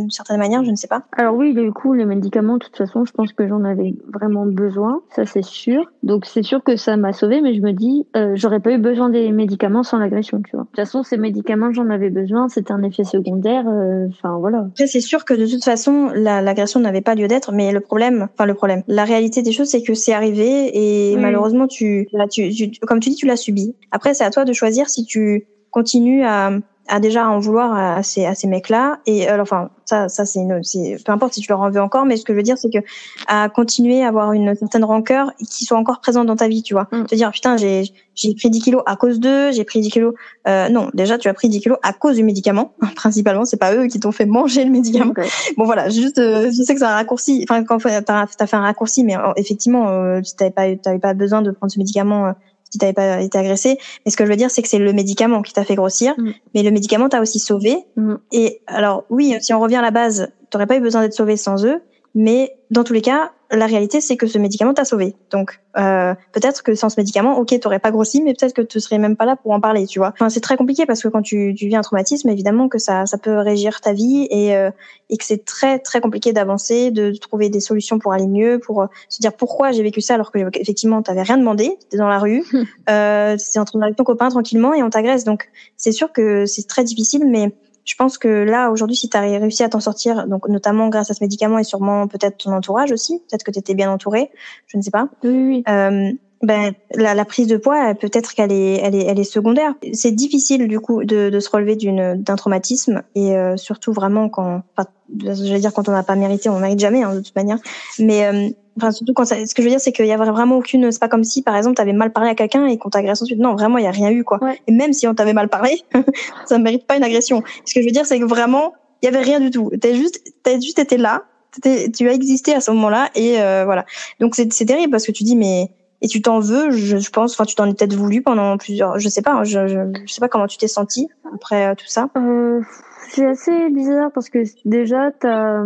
certaine manière, je ne sais pas. Alors oui, du coup, les médicaments, de toute façon, je pense que j'en avais vraiment besoin, ça c'est sûr. Donc c'est sûr que ça m'a sauvé, mais je me dis, euh, j'aurais pas eu besoin des médicaments sans l'agression, tu vois. De toute façon, ces médicaments, j'en avais besoin, c'était un effet secondaire, euh, enfin voilà. Après, c'est sûr que de toute façon, l'agression n'avait pas lieu d'être, mais le problème, enfin le problème, la réalité des choses, c'est que c'est arrivé et malheureusement, tu, tu, tu, comme tu dis, tu l'as subi. Après, c'est à toi de choisir si tu continues à, à déjà en vouloir à ces, à ces mecs-là. Et alors, enfin, ça, ça c'est une, peu importe si tu leur en veux encore, mais ce que je veux dire, c'est que à continuer à avoir une certaine rancœur qui soit encore présente dans ta vie, tu vois. Mm. Te dire, putain, j'ai, j'ai pris 10 kilos à cause d'eux, j'ai pris 10 kilos. Euh, non, déjà, tu as pris 10 kilos à cause du médicament, principalement. C'est pas eux qui t'ont fait manger le médicament. Bon, voilà, juste, euh, je sais que c'est un raccourci. Enfin, quand t'as as fait un raccourci, mais euh, effectivement, euh, tu t'avais pas, t'avais pas besoin de prendre ce médicament euh, si t'avais pas été agressé. Mais ce que je veux dire, c'est que c'est le médicament qui t'a fait grossir, mm. mais le médicament t'a aussi sauvé. Mm. Et alors, oui, si on revient à la base, t'aurais pas eu besoin d'être sauvé sans eux, mais dans tous les cas, la réalité, c'est que ce médicament t'a sauvé. Donc, euh, peut-être que sans ce médicament, ok, t'aurais pas grossi, mais peut-être que tu serais même pas là pour en parler, tu vois. Enfin, c'est très compliqué parce que quand tu, tu vis un traumatisme, évidemment que ça, ça peut régir ta vie et, euh, et que c'est très, très compliqué d'avancer, de, trouver des solutions pour aller mieux, pour euh, se dire pourquoi j'ai vécu ça alors que effectivement t'avais rien demandé, t'étais dans la rue, euh, t'étais en train de avec ton copain tranquillement et on t'agresse. Donc, c'est sûr que c'est très difficile, mais je pense que là, aujourd'hui, si tu as réussi à t'en sortir, donc notamment grâce à ce médicament et sûrement peut-être ton entourage aussi, peut-être que tu étais bien entouré, je ne sais pas. Oui, oui. Euh, ben, la, la, prise de poids, peut-être qu'elle est, elle est, elle est secondaire. C'est difficile du coup de, de se relever d'une, d'un traumatisme et euh, surtout vraiment quand, enfin, je vais dire quand on n'a pas mérité, on mérite jamais hein, de toute manière. Mais euh, enfin surtout quand ça, ce que je veux dire c'est qu'il y a vraiment aucune, c'est pas comme si par exemple tu avais mal parlé à quelqu'un et qu'on t'agresse ensuite. Non, vraiment il y a rien eu quoi. Et même si on t'avait mal parlé, ça ne mérite pas une agression. Ce que je veux dire c'est que vraiment il y avait rien du tout. T'as juste, t'as juste été là, tu as existé à ce moment-là et euh, voilà. Donc c'est terrible parce que tu dis mais et tu t'en veux, je, je pense. Enfin, tu t'en es peut-être voulu pendant plusieurs. Je sais pas. Hein, je, je, je sais pas comment tu t'es senti après euh, tout ça. Euh, c'est assez bizarre parce que déjà, t'as,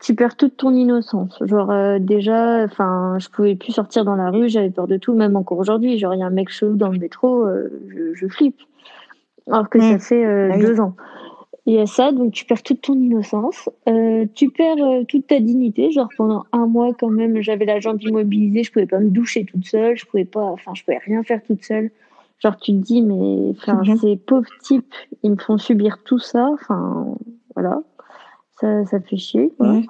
tu perds toute ton innocence. Genre euh, déjà, enfin, je pouvais plus sortir dans la rue, j'avais peur de tout, même encore aujourd'hui. Genre, il y a un mec chelou dans le métro, euh, je, je, flippe. Alors que ça mmh. fait ah deux ans. Il y a ça, donc tu perds toute ton innocence, euh, tu perds euh, toute ta dignité. Genre pendant un mois quand même, j'avais la jambe immobilisée, je pouvais pas me doucher toute seule, je pouvais pas, enfin je pouvais rien faire toute seule. Genre tu te dis mais enfin mhm. ces pauvres types, ils me font subir tout ça, enfin voilà, ça ça fait chier. Quoi.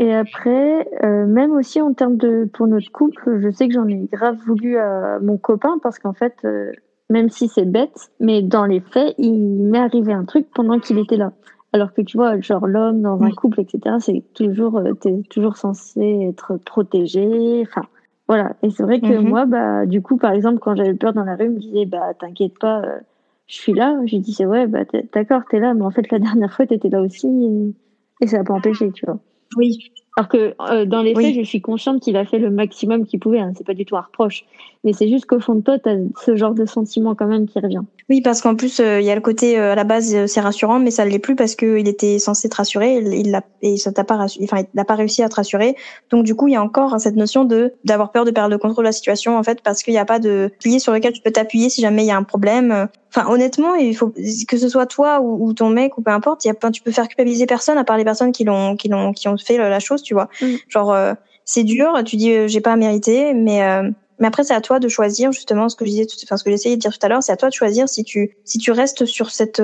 Et après, euh, même aussi en termes de pour notre couple, je sais que j'en ai grave voulu à mon copain parce qu'en fait euh, même si c'est bête, mais dans les faits, il m'est arrivé un truc pendant qu'il était là. Alors que tu vois, genre l'homme dans un couple, etc., c'est toujours, euh, t'es toujours censé être protégé. Enfin, voilà. Et c'est vrai que mhm. moi, bah, du coup, par exemple, quand j'avais peur dans la rue, il me disait, bah, t'inquiète pas, euh, je suis là. J'ai dit, c'est ouais, bah, d'accord, t'es là, mais en fait, la dernière fois, t'étais là aussi, et, et ça n'a pas empêché, tu vois. Oui. Alors que euh, dans les faits, je suis consciente qu'il a fait le maximum qu'il pouvait. Hein. C'est pas du tout un reproche. Mais c'est juste qu'au fond de toi, tu as ce genre de sentiment quand même qui revient. Oui, parce qu'en plus, euh, il y a le côté euh, à la base, c'est rassurant, mais ça ne l'est plus parce qu'il était censé te rassurer. Il l'a et ça t'a pas enfin, il n'a pas réussi à te rassurer. Donc du coup, il y a encore cette notion de d'avoir peur de perdre le contrôle de la situation en fait, parce qu'il n'y a pas de pilier sur lequel tu peux t'appuyer si jamais il y a un problème. Enfin, honnêtement, il faut que ce soit toi ou, ton mec ou peu importe, il y a, tu peux faire culpabiliser personne à part les personnes qui l'ont qui l'ont qui ont fait la chose, tu vois. Mm. Genre euh, c'est dur, tu dis euh, j'ai pas mérité, mais euh, mais après c'est à toi de choisir justement ce que je disais, enfin ce que j'essayais de dire tout à l'heure, c'est à toi de choisir si tu si tu restes sur cette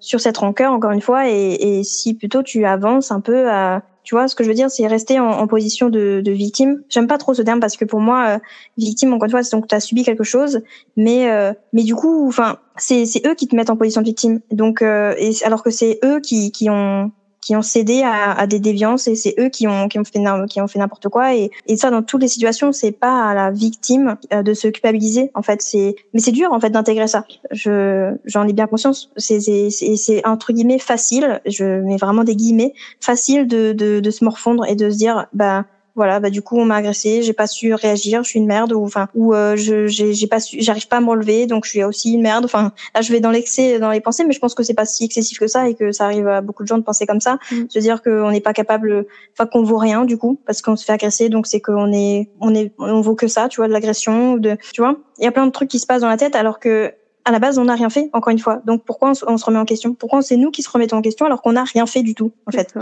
sur cette rancœur encore une fois et, et si plutôt tu avances un peu à Tu vois, ce que je veux dire, c'est rester en, en position de, de victime. J'aime pas trop ce terme parce que pour moi, euh, victime, encore une fois, c'est donc as subi quelque chose, mais euh, mais du coup, enfin, c'est c'est eux qui te mettent en position de victime. Donc, euh, et alors que c'est eux qui qui ont qui ont cédé à, à des déviances et c'est eux qui ont qui ont fait qui ont fait n'importe quoi. Et, et ça dans toutes les situations c'est pas à la victime euh, de se culpabiliser en fait. C'est mais c'est dur en fait d'intégrer ça. Je j'en ai bien conscience. C'est c'est c'est entre guillemets facile je mets vraiment des guillemets facile de de, de se morfondre et de se dire bah voilà bah du coup on m'a agressé j'ai pas su réagir je suis une merde ou enfin ou euh, je j'ai j'ai pas su j'arrive pas à me relever donc je suis aussi une merde. Enfin là je vais dans l'excès dans les pensées mais je pense que c'est pas si excessif que ça et que ça arrive à beaucoup de gens de penser comme ça. Mm. se dire qu'on n'est pas capable enfin qu'on vaut rien du coup parce qu'on se fait agresser donc c'est qu'on est on est on vaut que ça tu vois de l'agression de tu vois. Il y a plein de trucs qui se passent dans la tête alors que à la base on n'a rien fait encore une fois donc pourquoi on se, on se remet en question? Pourquoi c'est nous qui se remettons en question alors qu'on n'a rien fait du tout en fait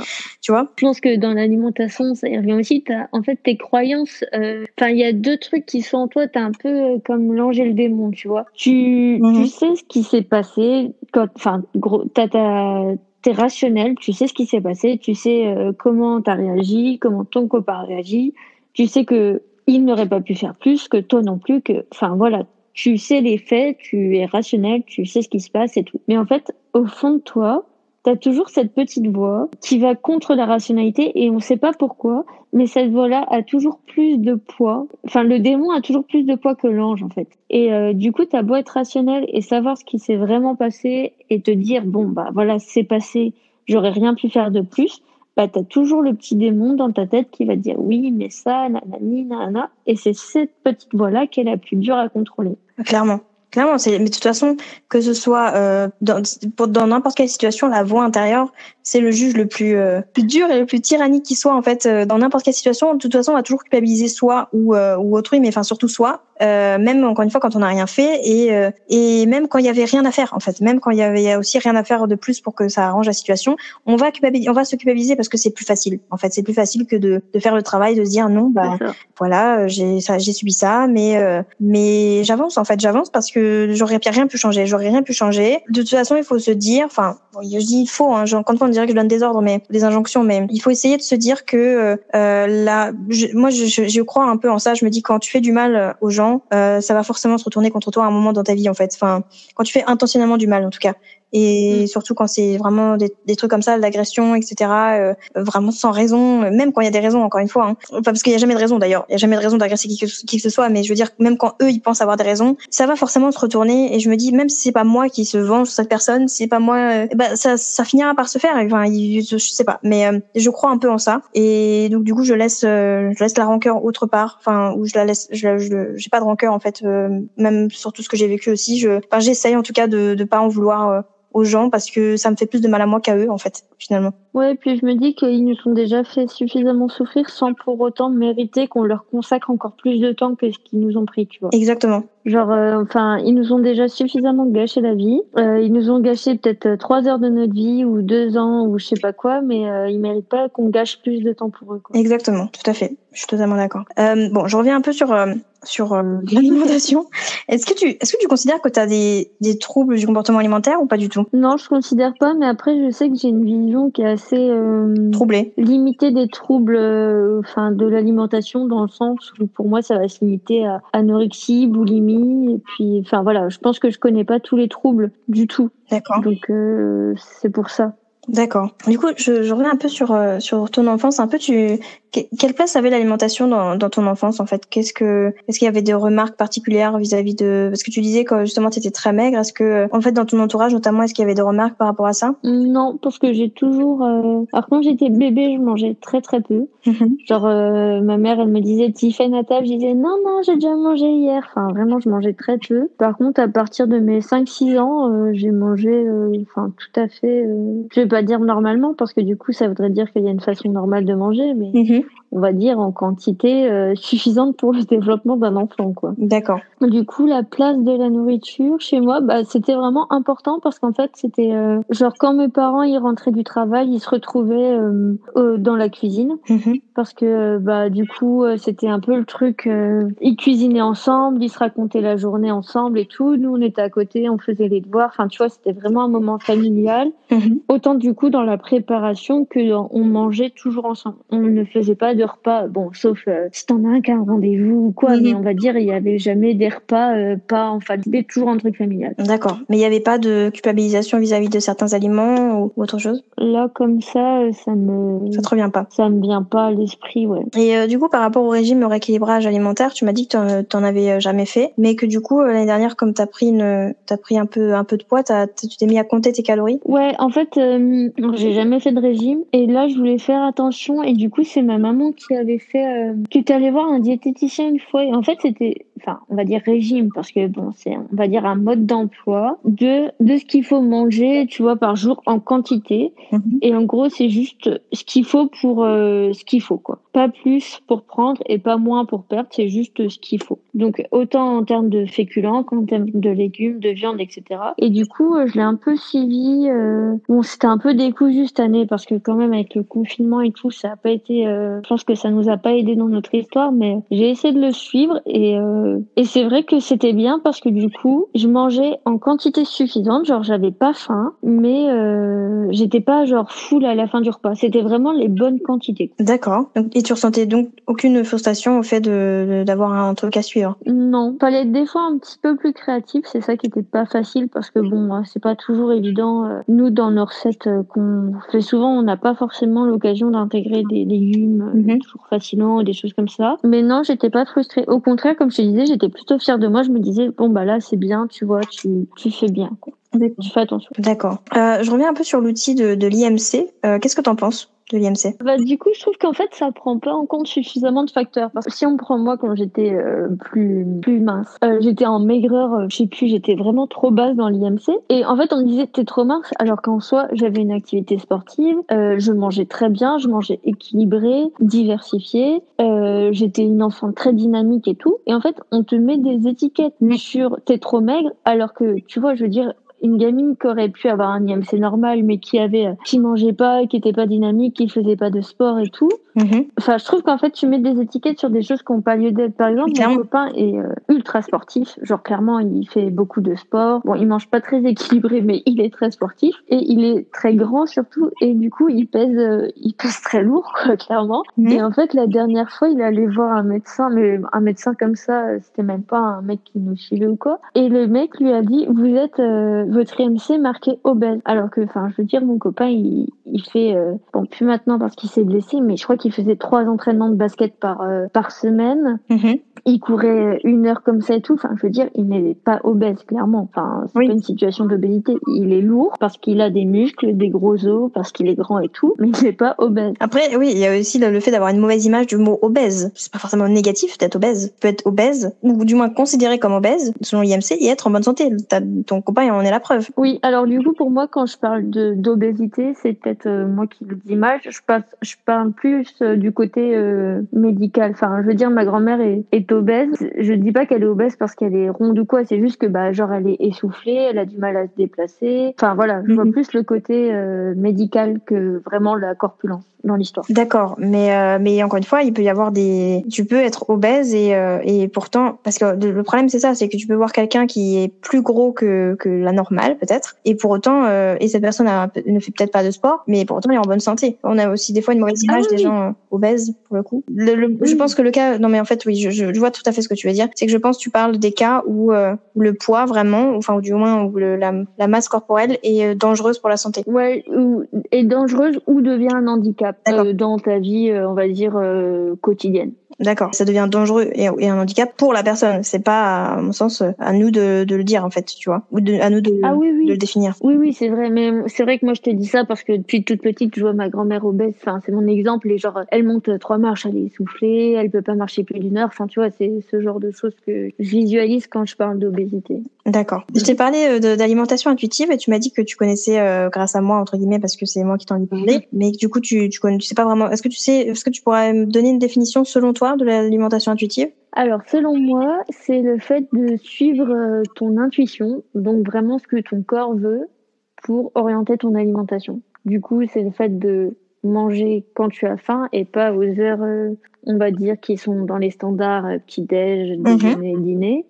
tu vois? Je pense que dans l'alimentation, ça y revient aussi. En fait, tes croyances. euh, Enfin, il y a deux trucs qui sont en toi. T'es un peu euh, comme l'ange et le démon, tu vois. Tu, Mhm. tu sais ce qui s'est passé. Quand, enfin, gros, t'as ta, t'es rationnel. Tu sais ce qui s'est passé. Tu sais euh, comment t'as réagi, comment ton copain a réagi. Tu sais que il n'aurait pas pu faire plus, que toi non plus. Que, enfin, voilà. Tu sais les faits. Tu es rationnel. Tu sais ce qui se passe et tout. Mais en fait, au fond de toi, T'as toujours cette petite voix qui va contre la rationalité et on sait pas pourquoi, mais cette voix-là a toujours plus de poids. Enfin, le démon a toujours plus de poids que l'ange, en fait. Et euh, du coup, t'as beau être rationnel et savoir ce qui s'est vraiment passé et te dire, bon, bah voilà, c'est passé, j'aurais rien pu faire de plus, bah t'as toujours le petit démon dans ta tête qui va dire, oui, mais ça, nanani, nanana. Et c'est cette petite voix-là qui est la plus dure à contrôler. Clairement. Clairement, c'est mais de toute façon que ce soit euh, dans pour- dans n'importe quelle situation, la voix intérieure, c'est le juge le plus euh, plus dur et le plus tyrannique qui soit en fait euh, dans n'importe quelle situation. De toute façon, on va toujours culpabiliser soi ou euh, ou autrui, mais enfin surtout soi. Euh, même encore une fois quand on n'a rien fait et euh, et même quand il y avait rien à faire en fait, même quand il y avait aussi rien à faire de plus pour que ça arrange la situation, on va culpabiliser, on va se culpabiliser parce que c'est plus facile. En fait, c'est plus facile que de de faire le travail, de se dire non, bah voilà, j'ai ça, j'ai subi ça, mais euh, mais j'avance en fait, j'avance parce que j'aurais rien pu changer, j'aurais rien pu changer. De toute façon, il faut se dire, enfin, bon, je dis il faut, hein, quand on dirait que je donne des ordres, mais des injonctions, mais il faut essayer de se dire que euh, euh, là, je- moi, je, je, je crois un peu en ça. Je me dis quand tu fais du mal euh, aux gens, euh, ça va forcément se retourner contre toi à un moment dans ta vie, en fait. Enfin, quand tu fais intentionnellement du mal, en tout cas. Et surtout quand c'est vraiment des, des trucs comme ça, l'agression, etc. euh, vraiment sans raison, même quand il y a des raisons, encore une fois. Hein. Enfin, parce qu'il y a jamais de raison d'ailleurs. Il y a jamais de raison d'agresser qui, que- qui que ce soit. Mais je veux dire, même quand eux ils pensent avoir des raisons, ça va forcément se retourner. Et je me dis, même si c'est pas moi qui se venge sur cette personne, si c'est pas moi, euh, bah ça, ça finira par se faire. Enfin, il- je, sais pas. Mais euh, je crois un peu en ça. Et donc du coup, je laisse, euh, je laisse la rancœur autre part. Enfin, où je la laisse, je, la- je j'ai pas de rancœur en fait. euh, même sur tout ce que j'ai vécu aussi. Je, enfin, j'essaye en tout cas de, de pas en vouloir. Aux gens parce que ça me fait plus de mal à moi qu'à eux en fait finalement. Ouais, puis je me dis qu'ils nous ont déjà fait suffisamment souffrir sans pour autant mériter qu'on leur consacre encore plus de temps que ce qu'ils nous ont pris, tu vois. Exactement. Genre, euh, enfin, ils nous ont déjà suffisamment gâché la vie. Euh, ils nous ont gâché peut-être euh, trois heures de notre vie ou deux ans ou je sais pas quoi, mais euh, ils méritent pas qu'on gâche plus de temps pour eux. Quoi. Exactement, tout à fait. Je suis totalement d'accord. Euh, bon, je reviens un peu sur euh, sur l'alimentation. Est-ce que tu est-ce que tu considères que tu as des des troubles du comportement alimentaire ou pas du tout? Non, je considère pas, mais après, je sais que j'ai une vision qui est assez euh, Troublé. limitée des troubles, euh, enfin, de l'alimentation dans le sens où pour moi, ça va se limiter à anorexie, boulimie, et puis, enfin voilà, je pense que je connais pas tous les troubles du tout, D'accord. donc euh, c'est pour ça. D'accord. Du coup, je, je reviens un peu sur euh, sur ton enfance. Un peu, tu quelle place avait l'alimentation dans dans ton enfance en fait? Qu'est-ce que est-ce qu'il y avait des remarques particulières vis-à-vis de parce que tu disais que justement tu étais très maigre. Est-ce que en fait dans ton entourage notamment est-ce qu'il y avait des remarques par rapport à ça? Non, parce que j'ai toujours. Euh... Alors quand j'étais bébé, je mangeais très très peu. Genre euh, ma mère, elle me disait Tiffen à table, je disais non non, j'ai déjà mangé hier. Enfin vraiment, je mangeais très peu. Par contre, à partir de mes 5-6 ans, euh, j'ai mangé, euh, enfin tout à fait. Euh... Je vais pas dire normalement parce que du coup, ça voudrait dire qu'il y a une façon normale de manger, mais On va dire, en quantité euh, suffisante pour le développement d'un enfant, quoi. D'accord. Du coup, la place de la nourriture chez moi, bah, c'était vraiment important parce qu'en fait, c'était euh, genre quand mes parents ils rentraient du travail, ils se retrouvaient euh, dans la cuisine Mhm. parce que bah du coup, c'était un peu le truc. ils cuisinaient ensemble, ils se racontaient la journée ensemble et tout. Nous, on était à côté, on faisait les devoirs. Enfin, tu vois, c'était vraiment un moment familial. Mhm. Autant du coup dans la préparation que on mangeait toujours ensemble. On ne faisait pas de repas, bon, sauf euh, si t'en as un qui a un rendez-vous ou quoi, Mhm. mais on va dire il y avait jamais des repas euh, pas en famille, toujours un truc familial. D'accord. Mais il n'y avait pas de culpabilisation vis-à-vis de certains aliments ou, autre chose? Là comme ça, euh, ça me Ça te revient pas? ça me vient pas à l'esprit, ouais. Et euh, du coup, par rapport au régime, au rééquilibrage alimentaire, tu m'as dit que t'en- avais jamais fait, mais que du coup, l'année dernière, comme t'as pris une, t'as pris un peu, un peu de poids, t'as, tu t'es mis à compter tes calories? Ouais, en fait, j'ai jamais fait de régime et là, je voulais faire attention et du coup, c'est ma maman qui avait fait, euh, qui était allée voir un diététicien une fois et en fait, c'était, enfin, on va dire régime parce que bon, c'est, on va dire un mode d'emploi de de ce qu'il faut manger, tu vois, par jour en quantité Mhm. et en gros, c'est juste ce qu'il faut pour euh, ce qu'il faut quoi, pas plus pour prendre et pas moins pour perdre, c'est juste ce qu'il faut. Donc autant en termes de féculents qu'en termes de légumes, de viande, etc. Et du coup, euh, je l'ai un peu suivi. euh, Bon, c'était un peu décousu cette année parce que quand même avec le confinement et tout, ça a pas été. euh, Je pense que ça nous a pas aidé dans notre histoire, mais j'ai essayé de le suivre et euh, et c'est vrai que c'était bien parce que du coup, je mangeais en quantité suffisante. Genre, j'avais pas faim, mais euh, j'étais pas genre full à la fin du repas. C'était vraiment les bonnes quantités. D'accord. Et tu ressentais donc aucune frustration au fait de, de- d'avoir un truc à suivre? Non, fallait être des fois un petit peu plus créatif, c'est ça qui était pas facile parce que bon, euh, c'est pas toujours évident. euh, Nous, dans nos recettes qu'on fait souvent, on n'a pas forcément l'occasion d'intégrer des légumes euh, Mhm. toujours fascinants des choses comme ça. Mais non, j'étais pas frustrée. Au contraire, comme je te disais, j'étais plutôt fière de moi. Je me disais bon bah là c'est bien, tu vois, tu tu fais bien, quoi. tu fais attention. D'accord. Euh, je reviens un peu sur l'outil de, de l'IMC. Euh, qu'est-ce que t'en penses? De l'IMC Bah, du coup, je trouve qu'en fait, ça prend pas en compte suffisamment de facteurs. Parce que si on prend moi quand j'étais euh, plus plus mince, euh, j'étais en maigreur, euh, je sais plus, j'étais vraiment trop basse dans l'IMC. Et en fait, on me disait t'es trop mince, alors qu'en soi, j'avais une activité sportive, euh, je mangeais très bien, je mangeais équilibré, diversifié, euh, j'étais une enfant très dynamique et tout. Et en fait, on te met des étiquettes sur t'es trop maigre, alors que tu vois, je veux dire, une gamine qui aurait pu avoir un IMC normal, mais qui avait, euh, qui mangeait pas, qui était pas dynamique, qui faisait pas de sport et tout. Mhm. Enfin, je trouve qu'en fait, tu mets des étiquettes sur des choses qui n'ont pas lieu d'être. Par exemple, mon copain est euh, ultra sportif. Genre, clairement, il fait beaucoup de sport. Bon, il mange pas très équilibré, mais il est très sportif. Et il est très grand surtout. Et du coup, il pèse, euh, il pèse très lourd, quoi, clairement. Mhm. Et en fait, la dernière fois, il allait voir un médecin, mais un médecin comme ça, euh, c'était même pas un mec qui nous suivait ou quoi. Et le mec lui a dit, vous êtes, euh, votre IMC marqué obèse. Alors que, enfin, je veux dire, mon copain, il, il fait, bon, plus maintenant parce qu'il s'est blessé, mais je crois qu'il faisait trois entraînements de basket par, euh, par semaine. Mhm. Il courait une heure comme ça et tout. Enfin, je veux dire, il n'est pas obèse, clairement. Enfin, c'est Oui. pas une situation d'obésité. Il est lourd parce qu'il a des muscles, des gros os, parce qu'il est grand et tout, mais il n'est pas obèse. Après, oui, il y a aussi le, le fait d'avoir une mauvaise image du mot obèse. C'est pas forcément négatif d'être obèse. Tu peux être obèse, ou du moins considéré comme obèse, selon l'IMC, et être en bonne santé. Ton copain en est la preuve. Oui, alors du coup, pour moi, quand je parle d'obésité, c'est peut-être euh, moi qui le dis mal. Je parle, je parle plus euh, du côté euh, médical. Enfin, je veux dire, ma grand-mère est, est obèse. Je dis pas qu'elle est obèse parce qu'elle est ronde ou quoi. C'est juste que, bah, genre, elle est essoufflée, elle a du mal à se déplacer. Enfin, voilà, je vois Mhm. plus le côté euh, médical que vraiment la corpulence dans l'histoire. D'accord, mais euh, mais encore une fois, il peut y avoir des, tu peux être obèse et euh, et pourtant, parce que le problème c'est ça, c'est que tu peux voir quelqu'un qui est plus gros que que la normale peut-être, et pour autant, euh, et cette personne a, ne fait peut-être pas de sport, mais pour autant il est en bonne santé. On a aussi des fois une mauvaise Ah image oui, des gens obèses pour le coup. Le, le- Je pense que le cas, non mais en fait oui, je, je, je vois tout à fait ce que tu veux dire. C'est que je pense que tu parles des cas où euh, le poids vraiment, enfin ou du moins où le, la la masse corporelle est euh, dangereuse pour la santé. Ouais, ou est dangereuse ou devient un handicap euh, dans ta vie, euh, on va dire euh, quotidienne. D'accord. Ça devient dangereux et, et, un handicap pour la personne. C'est pas, à mon sens, à nous de, de le dire en fait, tu vois, ou de, à nous de, ah, oui, oui. de le définir. Oui, oui, c'est vrai. Mais c'est vrai que moi, je te dis ça parce que depuis toute petite, je vois ma grand-mère obèse. Enfin, c'est mon exemple. Et genre, elle monte trois marches, elle est essoufflée, elle peut pas marcher plus d'une heure. Enfin, tu vois, c'est ce genre de choses que je visualise quand je parle d'obésité. D'accord. Je t'ai parlé euh, d'alimentation intuitive et tu m'as dit que tu connaissais euh, grâce à moi entre guillemets parce que c'est moi qui t'en ai parlé. Mais du coup, tu tu connais, tu sais pas vraiment. Est-ce que tu sais, est-ce que tu pourrais me donner une définition selon toi de l'alimentation intuitive? Alors, selon moi, c'est le fait de suivre euh, ton intuition, donc vraiment ce que ton corps veut pour orienter ton alimentation. Du coup, c'est le fait de manger quand tu as faim et pas aux heures, on va dire, qui sont dans les standards petit-déj, déjeuner, dîner.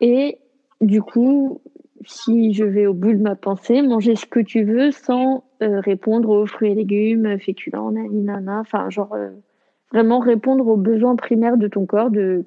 Et du coup, si je vais au bout de ma pensée, manger ce que tu veux sans euh, répondre aux fruits et légumes, féculents, nanana, enfin, genre euh, vraiment répondre aux besoins primaires de ton corps, de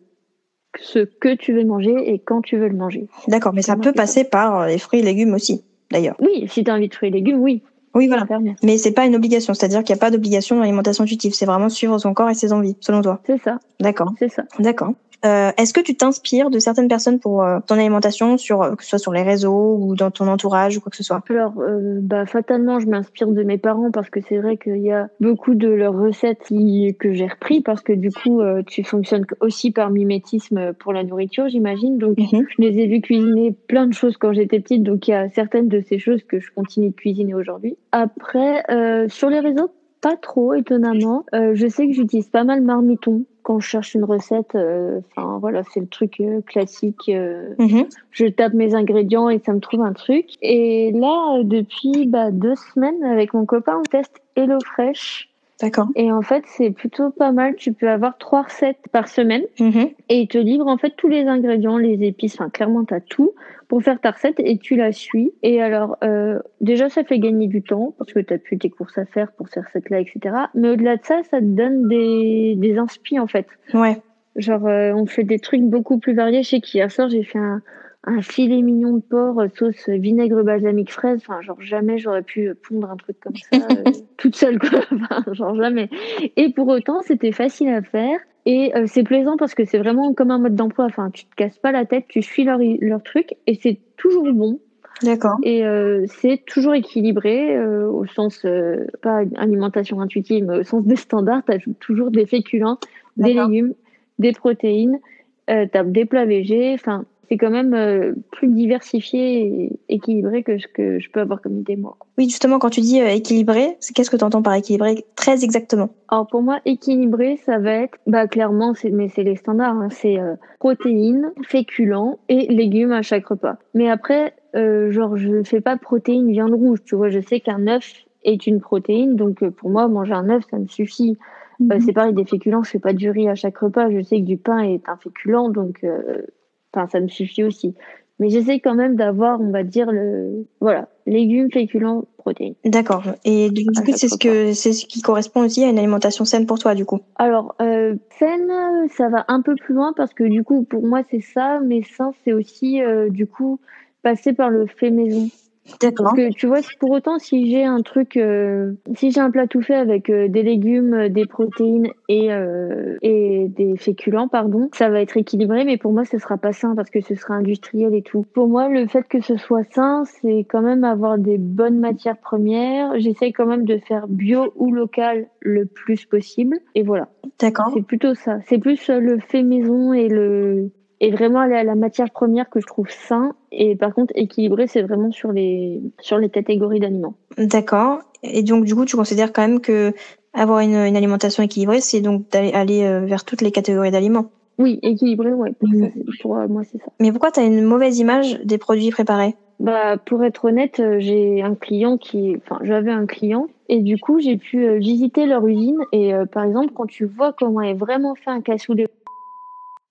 ce que tu veux manger et quand tu veux le manger. D'accord, mais ça peut passer par euh, les fruits et légumes aussi, d'ailleurs. Oui, si tu as envie de fruits et légumes, oui. Oui, voilà. Mais c'est pas une obligation, c'est-à-dire qu'il n'y a pas d'obligation d'alimentation intuitive. C'est vraiment suivre son corps et ses envies, selon toi. C'est ça. D'accord. C'est ça. D'accord. Euh, Est-ce que tu t'inspires de certaines personnes pour euh, ton alimentation, sur euh, que ce soit sur les réseaux ou dans ton entourage ou quoi que ce soit? Alors, euh, bah fatalement, je m'inspire de mes parents parce que c'est vrai qu'il y a beaucoup de leurs recettes qui, que j'ai repris parce que du coup, tu fonctionnes aussi par mimétisme pour la nourriture, j'imagine. Donc, Mhm. je les ai vus cuisiner plein de choses quand j'étais petite, donc il y a certaines de ces choses que je continue de cuisiner aujourd'hui. Après, euh, sur les réseaux, pas trop étonnamment. Euh, je sais que j'utilise pas mal Marmiton quand je cherche une recette. euh, Enfin voilà, c'est le truc euh, classique. euh, Mhm. je tape mes ingrédients et ça me trouve un truc. Et là, depuis bah, deux semaines, avec mon copain, on teste HelloFresh. D'accord. Et en fait, c'est plutôt pas mal. Tu peux avoir trois recettes par semaine Mhm. et il te livre en fait tous les ingrédients, les épices. Enfin, clairement, t'as tout pour faire ta recette et tu la suis. Et alors, euh, déjà, ça fait gagner du temps parce que t'as plus tes courses à faire pour ces recettes-là, etc. Mais au-delà de ça, ça te donne des, des inspi en fait. Ouais. Genre, euh, on fait des trucs beaucoup plus variés. Je sais qu'hier soir, j'ai fait un, un filet mignon de porc, euh, sauce vinaigre balsamique fraise. Enfin, genre, jamais j'aurais pu pondre un truc comme ça euh, toute seule, quoi. Enfin, genre, jamais. Et pour autant, c'était facile à faire. Et euh, c'est plaisant parce que c'est vraiment comme un mode d'emploi. Enfin, tu te casses pas la tête, tu suis leur, leur truc et c'est toujours bon. D'accord. Et euh, c'est toujours équilibré euh, au sens, euh, pas alimentation intuitive, mais au sens des standards. Tu toujours des féculents, des légumes, des protéines, euh, tu as des plats végés. Enfin, c'est quand même euh, plus diversifié et équilibré que ce que je peux avoir comme idée, moi. Oui, justement, quand tu dis euh, équilibré, c'est qu'est-ce que tu entends par équilibré très exactement? Alors pour moi, équilibré, ça va être, bah clairement, c'est mais c'est les standards, hein, c'est euh, protéines, féculents et légumes à chaque repas. Mais après, euh, genre je fais pas protéines viande rouge, tu vois, je sais qu'un œuf est une protéine, donc euh, pour moi manger un œuf ça me suffit. Euh, c'est pareil des féculents, je fais pas du riz à chaque repas, je sais que du pain est un féculent, donc euh, enfin ça me suffit aussi. Mais j'essaie quand même d'avoir, on va dire le voilà, légumes, féculents, protéines. D'accord. Et du, À coup, c'est ce que c'est ce qui correspond aussi à une alimentation saine pour toi, du coup. Alors, euh, saine, ça va un peu plus loin parce que du coup, pour moi, c'est ça, mais sain, c'est aussi, euh, du coup, passer par le fait maison. Parce que tu vois, pour autant, si j'ai un truc, euh, si j'ai un plat tout fait avec euh, des légumes, euh, des protéines et, euh, et des féculents, pardon, ça va être équilibré, mais pour moi, ce sera pas sain parce que ce sera industriel et tout. Pour moi, le fait que ce soit sain, c'est quand même avoir des bonnes matières premières. J'essaye quand même de faire bio ou local le plus possible. Et voilà. D'accord. C'est plutôt ça. C'est plus le fait maison et le et vraiment la, la matière première que je trouve sain. Et par contre, équilibré, c'est vraiment sur les sur les catégories d'aliments. D'accord. Et donc, du coup, tu considères quand même que avoir une, une alimentation équilibrée, c'est donc d'aller aller euh, vers toutes les catégories d'aliments. Oui, équilibré, ouais. Pour, ça, c'est- pour euh, moi, c'est ça. Mais pourquoi tu as une mauvaise image des produits préparés? Bah, pour être honnête, euh, j'ai un client qui, enfin, j'avais un client et du coup, j'ai pu euh, visiter leur usine et euh, par exemple, quand tu vois comment est vraiment fait un cassoulet,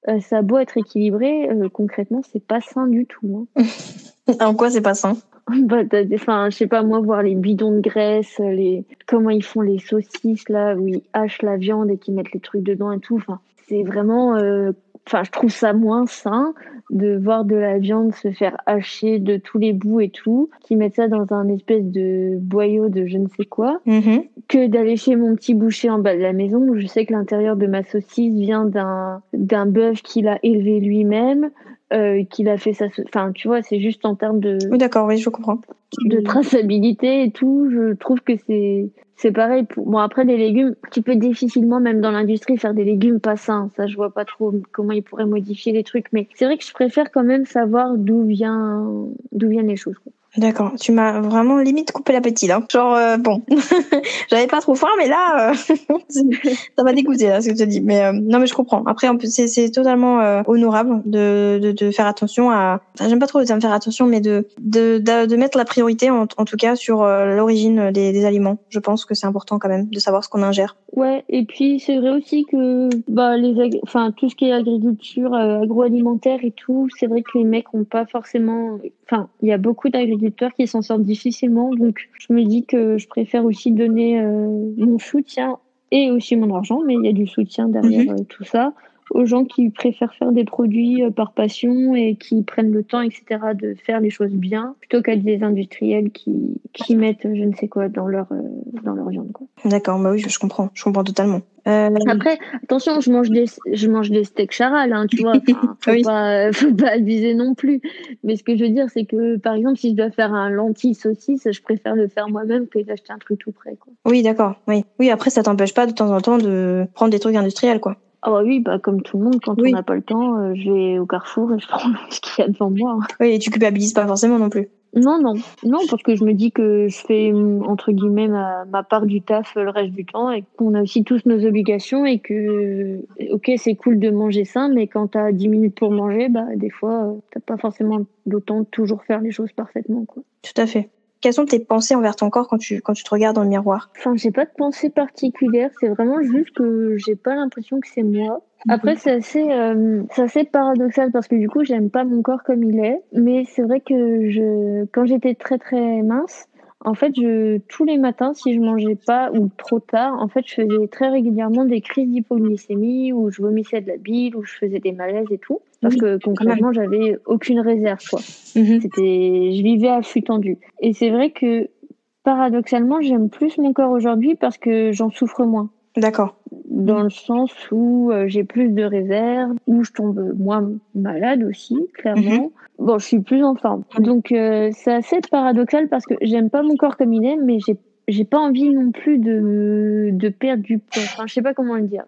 euh, ça a beau être équilibré, euh, concrètement, c'est pas sain du tout. hein. En quoi c'est pas sain? Bah, enfin, je sais pas moi, voir les bidons de graisse, les comment ils font les saucisses là, où ils hachent la viande et qu'ils mettent les trucs dedans et tout. Enfin, c'est vraiment euh, enfin, je trouve ça moins sain de voir de la viande se faire hacher de tous les bouts et tout, qui mettent ça dans un espèce de boyau de je ne sais quoi, Mhm. Que d'aller chez mon petit boucher en bas de la maison où je sais que l'intérieur de ma saucisse vient d'un d'un bœuf qu'il a élevé lui-même, euh, qu'il a fait sa, enfin, tu vois, c'est juste en termes de Oui, d'accord, oui, je comprends. de traçabilité et tout, je trouve que c'est c'est pareil pour bon après les légumes, tu peux difficilement même dans l'industrie faire des légumes pas sains, ça je vois pas trop comment ils pourraient modifier les trucs mais c'est vrai que je préfère quand même savoir d'où vient d'où viennent les choses quoi. D'accord, tu m'as vraiment limite coupé l'appétit là. Genre euh, bon, j'avais pas trop faim, mais là, euh, ça m'a dégoûté là ce que tu dis. Mais euh, non, mais je comprends. Après, en plus, c'est totalement euh, honorable de, de de faire attention à. Enfin, j'aime pas trop le terme faire attention, mais de de de, mettre la priorité en, en tout cas sur l'origine des, des aliments. Je pense que c'est important quand même de savoir ce qu'on ingère. Ouais, et puis c'est vrai aussi que bah les enfin tout ce qui est agriculture agroalimentaire et tout, c'est vrai que les mecs ont pas forcément enfin, il y a beaucoup qui s'en sortent difficilement. Donc je me dis que je préfère aussi donner euh, mon soutien et aussi mon argent mais il y a du soutien derrière euh, tout ça aux gens qui préfèrent faire des produits euh, par passion et qui prennent le temps, etc., de faire les choses bien, plutôt qu'à des industriels qui, qui mettent je ne sais quoi dans leur, euh, dans leur viande. Quoi. D'accord, bah oui, je, je comprends, je comprends totalement. Euh, Après, attention, je mange des, je mange des steaks charal, hein, tu vois. Enfin, faut Oui. pas, faut pas abuser non plus. Mais ce que je veux dire, c'est que, par exemple, si je dois faire un lentille saucisse, je préfère le faire moi-même que d'acheter un truc tout prêt, quoi. oui, d'accord, oui. Oui, après, ça t'empêche pas de temps en temps de prendre des trucs industriels, quoi. Ah bah oui, bah comme tout le monde, quand Oui. on n'a pas le temps, euh, je vais au Carrefour et je prends ce qu'il y a devant moi. Oui, et tu culpabilises pas forcément non plus. Non, non, non, parce que je me dis que je fais entre guillemets ma, ma part du taf le reste du temps et qu'on a aussi tous nos obligations et que, ok, c'est cool de manger sain, mais quand t'as 10 minutes pour manger, bah des fois euh, t'as pas forcément le temps de toujours faire les choses parfaitement, quoi. Tout à fait. Quelles sont tes pensées envers ton corps quand tu, quand tu te regardes dans le miroir? Enfin, j'ai pas de pensée particulière, c'est vraiment juste que j'ai pas l'impression que c'est moi. Après, c'est assez, euh, c'est assez paradoxal parce que du coup, j'aime pas mon corps comme il est. Mais c'est vrai que je, quand j'étais très très mince, en fait, je, tous les matins, si je mangeais pas ou trop tard, en fait, je faisais très régulièrement des crises d'hypoglycémie où je vomissais de la bile, où je faisais des malaises et tout. Parce Oui, que concrètement, j'avais aucune réserve, quoi. Mhm. C'était, je vivais à flux tendu. Et c'est vrai que paradoxalement, j'aime plus mon corps aujourd'hui parce que j'en souffre moins. D'accord. Dans le sens où euh, j'ai plus de réserve, où je tombe moins malade aussi, clairement. Bon, je suis plus en forme. Donc euh, c'est assez paradoxal parce que j'aime pas mon corps comme il est, mais j'ai j'ai pas envie non plus de de perdre du poids. Enfin, je sais pas comment le dire.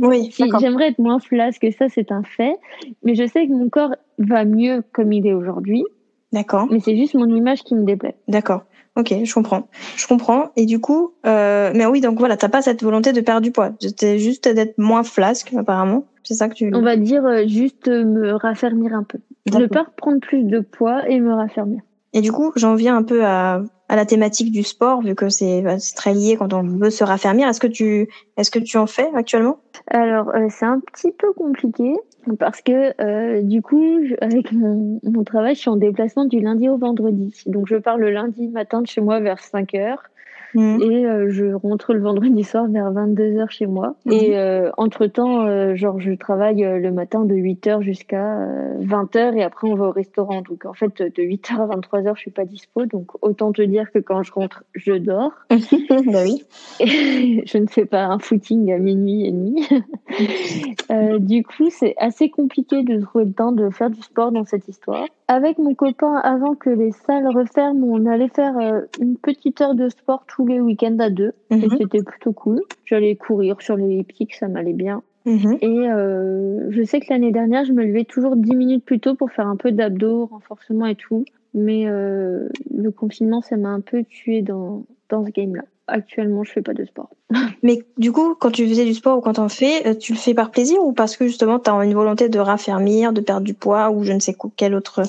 Oui, Si. J'aimerais être moins flasque, ça c'est un fait, mais je sais que mon corps va mieux comme il est aujourd'hui, D'accord. mais c'est juste mon image qui me déplaît. D'accord. Ok, je comprends. Je comprends. Et du coup, euh, mais oui, donc voilà, t'as pas cette volonté de perdre du poids. C'était juste d'être moins flasque, apparemment. C'est ça que tu. On va dire euh, juste me raffermir un peu. Ne pas prendre plus de poids et me raffermir. Et du coup, j'en viens un peu à, à la thématique du sport, vu que c'est bah, c'est très lié quand on veut se raffermir. Est-ce que tu, est-ce que tu en fais actuellement? Alors, euh, c'est un petit peu compliqué parce que euh, du coup, avec mon, mon travail, je suis en déplacement du lundi au vendredi. Donc, je pars le lundi matin de chez moi vers 5 heures Mhm. et euh, je rentre le vendredi soir vers 22 heures chez moi. Mhm. Et euh, entre-temps, euh, genre, je travaille euh, le matin de 8 heures jusqu'à euh, 20 heures et après, on va au restaurant. Donc, en fait, de 8 heures à 23 heures, je suis pas dispo. Donc, autant te dire que quand je rentre, je dors. bah oui. je ne fais pas un footing à minuit et demi. Euh, du coup, c'est assez compliqué de trouver le temps de faire du sport dans cette histoire. Avec mon copain, avant que les salles referment, on allait faire euh, une petite heure de sport tous les week-ends à deux. Et Mhm. c'était plutôt cool. J'allais courir sur l'elliptique, ça m'allait bien. Mhm. Et euh, je sais que l'année dernière, je me levais toujours 10 minutes plus tôt pour faire un peu d'abdos, renforcement et tout. Mais euh, le confinement, ça m'a un peu tué dans, dans ce game-là. Actuellement, je fais pas de sport. Mais du coup, quand tu faisais du sport ou quand t'en fais, euh, tu le fais par plaisir ou parce que justement t'as une volonté de raffermir, de perdre du poids ou je ne sais quoi, quel autre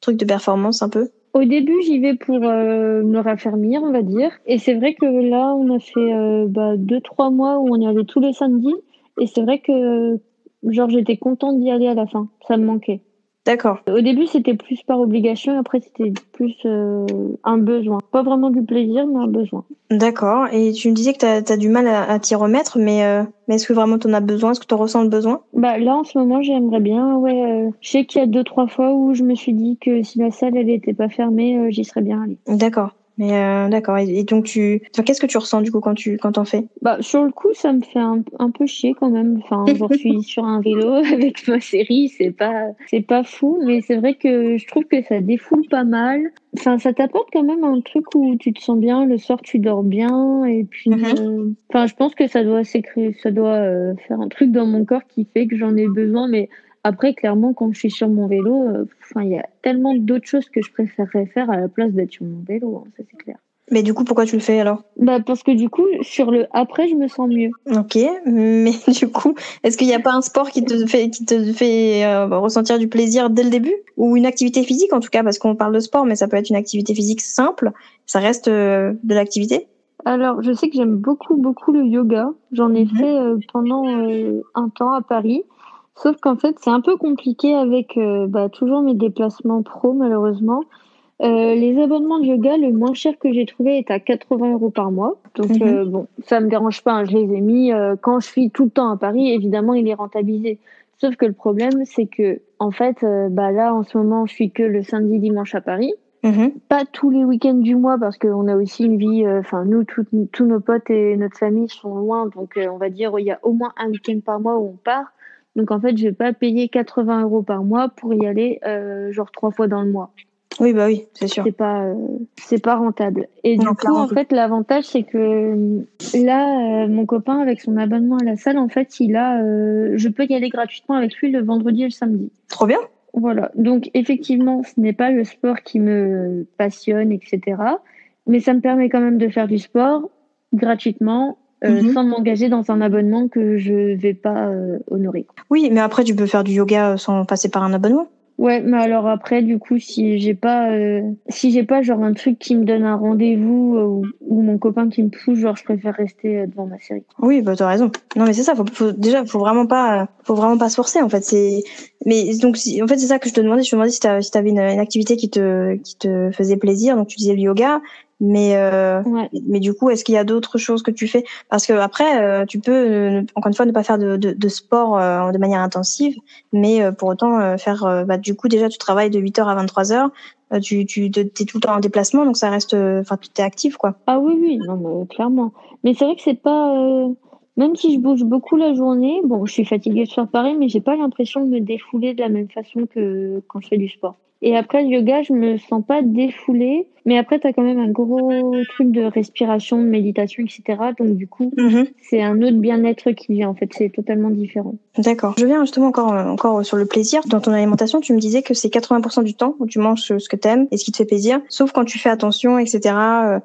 truc de performance un peu? Au début, j'y vais pour euh, me raffermir, on va dire. Et c'est vrai que là, on a fait euh, bah, deux, trois mois où on y allait tous les samedis. Et c'est vrai que, genre, j'étais contente d'y aller à la fin. Ça me manquait. D'accord. Au début, c'était plus par obligation, après, c'était plus euh, un besoin. Pas vraiment du plaisir, mais un besoin. D'accord. Et tu me disais que tu as, du mal à, t'y remettre, mais, euh, mais est-ce que vraiment tu en as besoin? Est-ce que tu ressens le besoin? Bah là, en ce moment, j'aimerais bien. Ouais, euh, je sais qu'il y a deux, trois fois où je me suis dit que si la salle, elle était pas fermée, j'y serais bien allée. D'accord. Mais euh, d'accord. Et, donc tu, enfin, qu'est-ce que tu ressens du coup quand tu quand t'en fais? Bah sur le coup, ça me fait un, un peu chier quand même. Enfin, je suis sur un vélo avec ma série, c'est pas c'est pas fou, mais c'est vrai que je trouve que ça défoule pas mal. Enfin, ça t'apporte quand même un truc où tu te sens bien. Le soir, tu dors bien, et puis, mhm. euh, enfin, je pense que ça doit s'écrire, ça doit euh, faire un truc dans mon corps qui fait que j'en ai besoin, mais après, clairement, quand je suis sur mon vélo, euh, enfin, il y a tellement d'autres choses que je préférerais faire à la place d'être sur mon vélo, hein, ça c'est clair. Mais du coup, pourquoi tu le fais alors? Bah parce que du coup, sur le après, je me sens mieux. Ok, mais du coup, est-ce qu'il n'y a pas un sport qui te fait qui te fait euh, ressentir du plaisir dès le début? Ou une activité physique en tout cas parce qu'on parle de sport, mais ça peut être une activité physique simple. Ça reste euh, de l'activité? Alors, je sais que j'aime beaucoup beaucoup le yoga. J'en ai mhm. fait pendant un temps à Paris. Sauf qu'en fait, c'est un peu compliqué avec euh, bah, toujours mes déplacements pro, malheureusement. Euh, les abonnements de yoga, le moins cher que j'ai trouvé est à 80 euros par mois. Donc mhm. euh, bon, ça me dérange pas. Hein, je les ai mis quand je suis tout le temps à Paris. Évidemment, il est rentabilisé. Sauf que le problème, c'est que en fait, bah là, en ce moment, je suis que le samedi, dimanche à Paris. Mhm. Pas tous les week-ends du mois parce qu'on a aussi une vie. Enfin, nous, tous nos potes et notre famille sont loin, donc on va dire il y a au moins un week-end par mois où on part. Donc en fait, je vais pas payer 80 euros par mois pour y aller euh, genre trois fois dans le mois. Oui, bah oui, c'est sûr. C'est pas, euh, c'est pas rentable. Et du coup, en fait, l'avantage, c'est que euh, là, mon copain, avec son abonnement à la salle, en fait, il a, je peux y aller gratuitement avec lui le vendredi et le samedi. Trop bien. Voilà. Donc, effectivement, ce n'est pas le sport qui me passionne, etc. Mais ça me permet quand même de faire du sport gratuitement euh, mhm. sans m'engager dans un abonnement que je vais pas euh, honorer. Oui, mais après tu peux faire du yoga euh, sans passer par un abonnement. Ouais, mais alors après, du coup, si j'ai pas, si j'ai pas genre un truc qui me donne un rendez-vous ou, mon copain qui me pousse, genre je préfère rester devant ma série. Oui, bah t'as raison. Non, mais c'est ça. Faut, faut, déjà, faut vraiment pas, faut vraiment pas se forcer en fait. C'est, mais donc en fait c'est ça que je te demandais. Je te demandais si t'avais si une, une activité qui te qui te faisait plaisir. Donc tu disais le yoga. Mais euh, mais du coup, est-ce qu'il y a d'autres choses que tu fais? Parce que après, euh, tu peux euh, encore une fois ne pas faire de, de, de sport euh, de manière intensive, mais pour autant faire. bah, du coup, déjà, tu travailles de 8h à 23h. tu tu es tout le temps en déplacement, donc ça reste. Enfin, tu es actif, quoi. Ah oui, oui, non, mais clairement. Mais c'est vrai que c'est pas. Même si je bouge beaucoup la journée, bon, je suis fatiguée de faire pareil, mais j'ai pas l'impression de me défouler de la même façon que quand je fais du sport. Et après le yoga, je me sens pas défoulée, mais après tu as quand même un gros truc de respiration, de méditation, etc. Donc du coup, mhm. c'est un autre bien-être qui vient. En fait, c'est totalement différent. D'accord. Je viens justement encore encore sur le plaisir. Dans ton alimentation, tu me disais que c'est 80% du temps où tu manges ce que t'aimes et ce qui te fait plaisir, sauf quand tu fais attention, etc.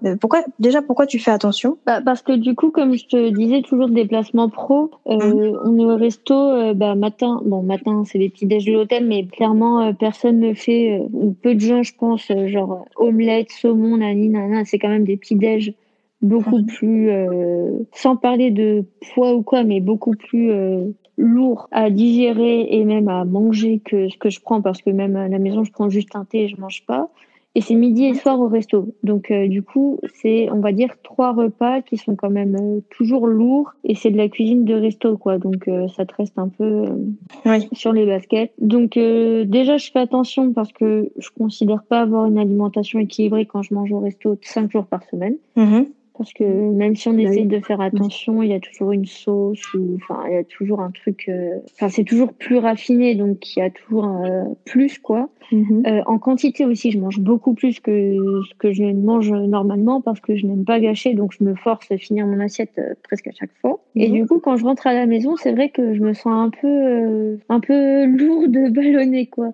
Euh, pourquoi déjà pourquoi tu fais attention? Bah, Parce que du coup, comme je te disais, toujours déplacement pro. Euh, mhm. On est au resto, euh, bah, matin. Bon, matin, c'est les petits déj de l'hôtel, mais clairement, personne ne fait euh, ou peu de gens, je pense, euh, genre omelette, saumon, nani, nana, c'est quand même des petits déj beaucoup plus, euh, sans parler de poids ou quoi, mais beaucoup plus lourd à digérer et même à manger que ce que je prends parce que même à la maison, je prends juste un thé et je mange pas. Et c'est midi et soir au resto. Donc euh, du coup, c'est on va dire trois repas qui sont quand même euh, toujours lourds et c'est de la cuisine de resto quoi. Donc euh, ça te reste un peu sur les baskets. Donc déjà je fais attention parce que je considère pas avoir une alimentation équilibrée quand je mange au resto cinq jours par semaine. Mm-hmm. Parce que même si on bah essaye de faire attention, il y a toujours une sauce ou enfin il y a toujours un truc. Euh, enfin c'est toujours plus raffiné, donc il y a toujours un, plus quoi. Mhm. euh, en quantité aussi, je mange beaucoup plus que ce que je mange normalement parce que je n'aime pas gâcher, donc je me force à finir mon assiette euh, presque à chaque fois. Et mhm. du coup, quand je rentre à la maison, c'est vrai que je me sens un peu euh, un peu lourde, ballonnée quoi.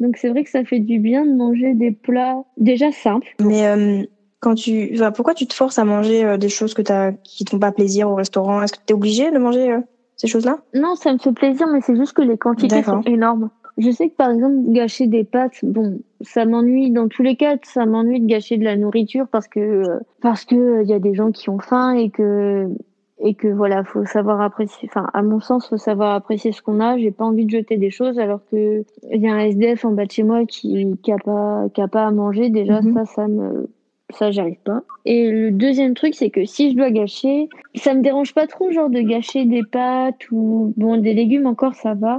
Donc c'est vrai que ça fait du bien de manger des plats déjà simples. Mais quand tu, enfin, pourquoi tu te forces à manger euh, des choses que t'as, qui te font pas plaisir au restaurant? Est-ce que tu es obligé de manger euh, ces choses-là? Non, ça me fait plaisir, mais c'est juste que les quantités sont énormes. Je sais que par exemple, gâcher des pâtes, bon, ça m'ennuie dans tous les cas, ça m'ennuie de gâcher de la nourriture parce que euh, parce que il y a des gens qui ont faim et que et que voilà, faut savoir apprécier. Enfin, à mon sens, faut savoir apprécier ce qu'on a. J'ai pas envie de jeter des choses alors que il y a un SDF en bas de chez moi qui qui a pas qui a pas à manger. Déjà, Mhm. ça, ça me ça j'arrive pas. Et le deuxième truc, c'est que si je dois gâcher, ça me dérange pas trop, genre de gâcher des pâtes ou bon des légumes encore ça va.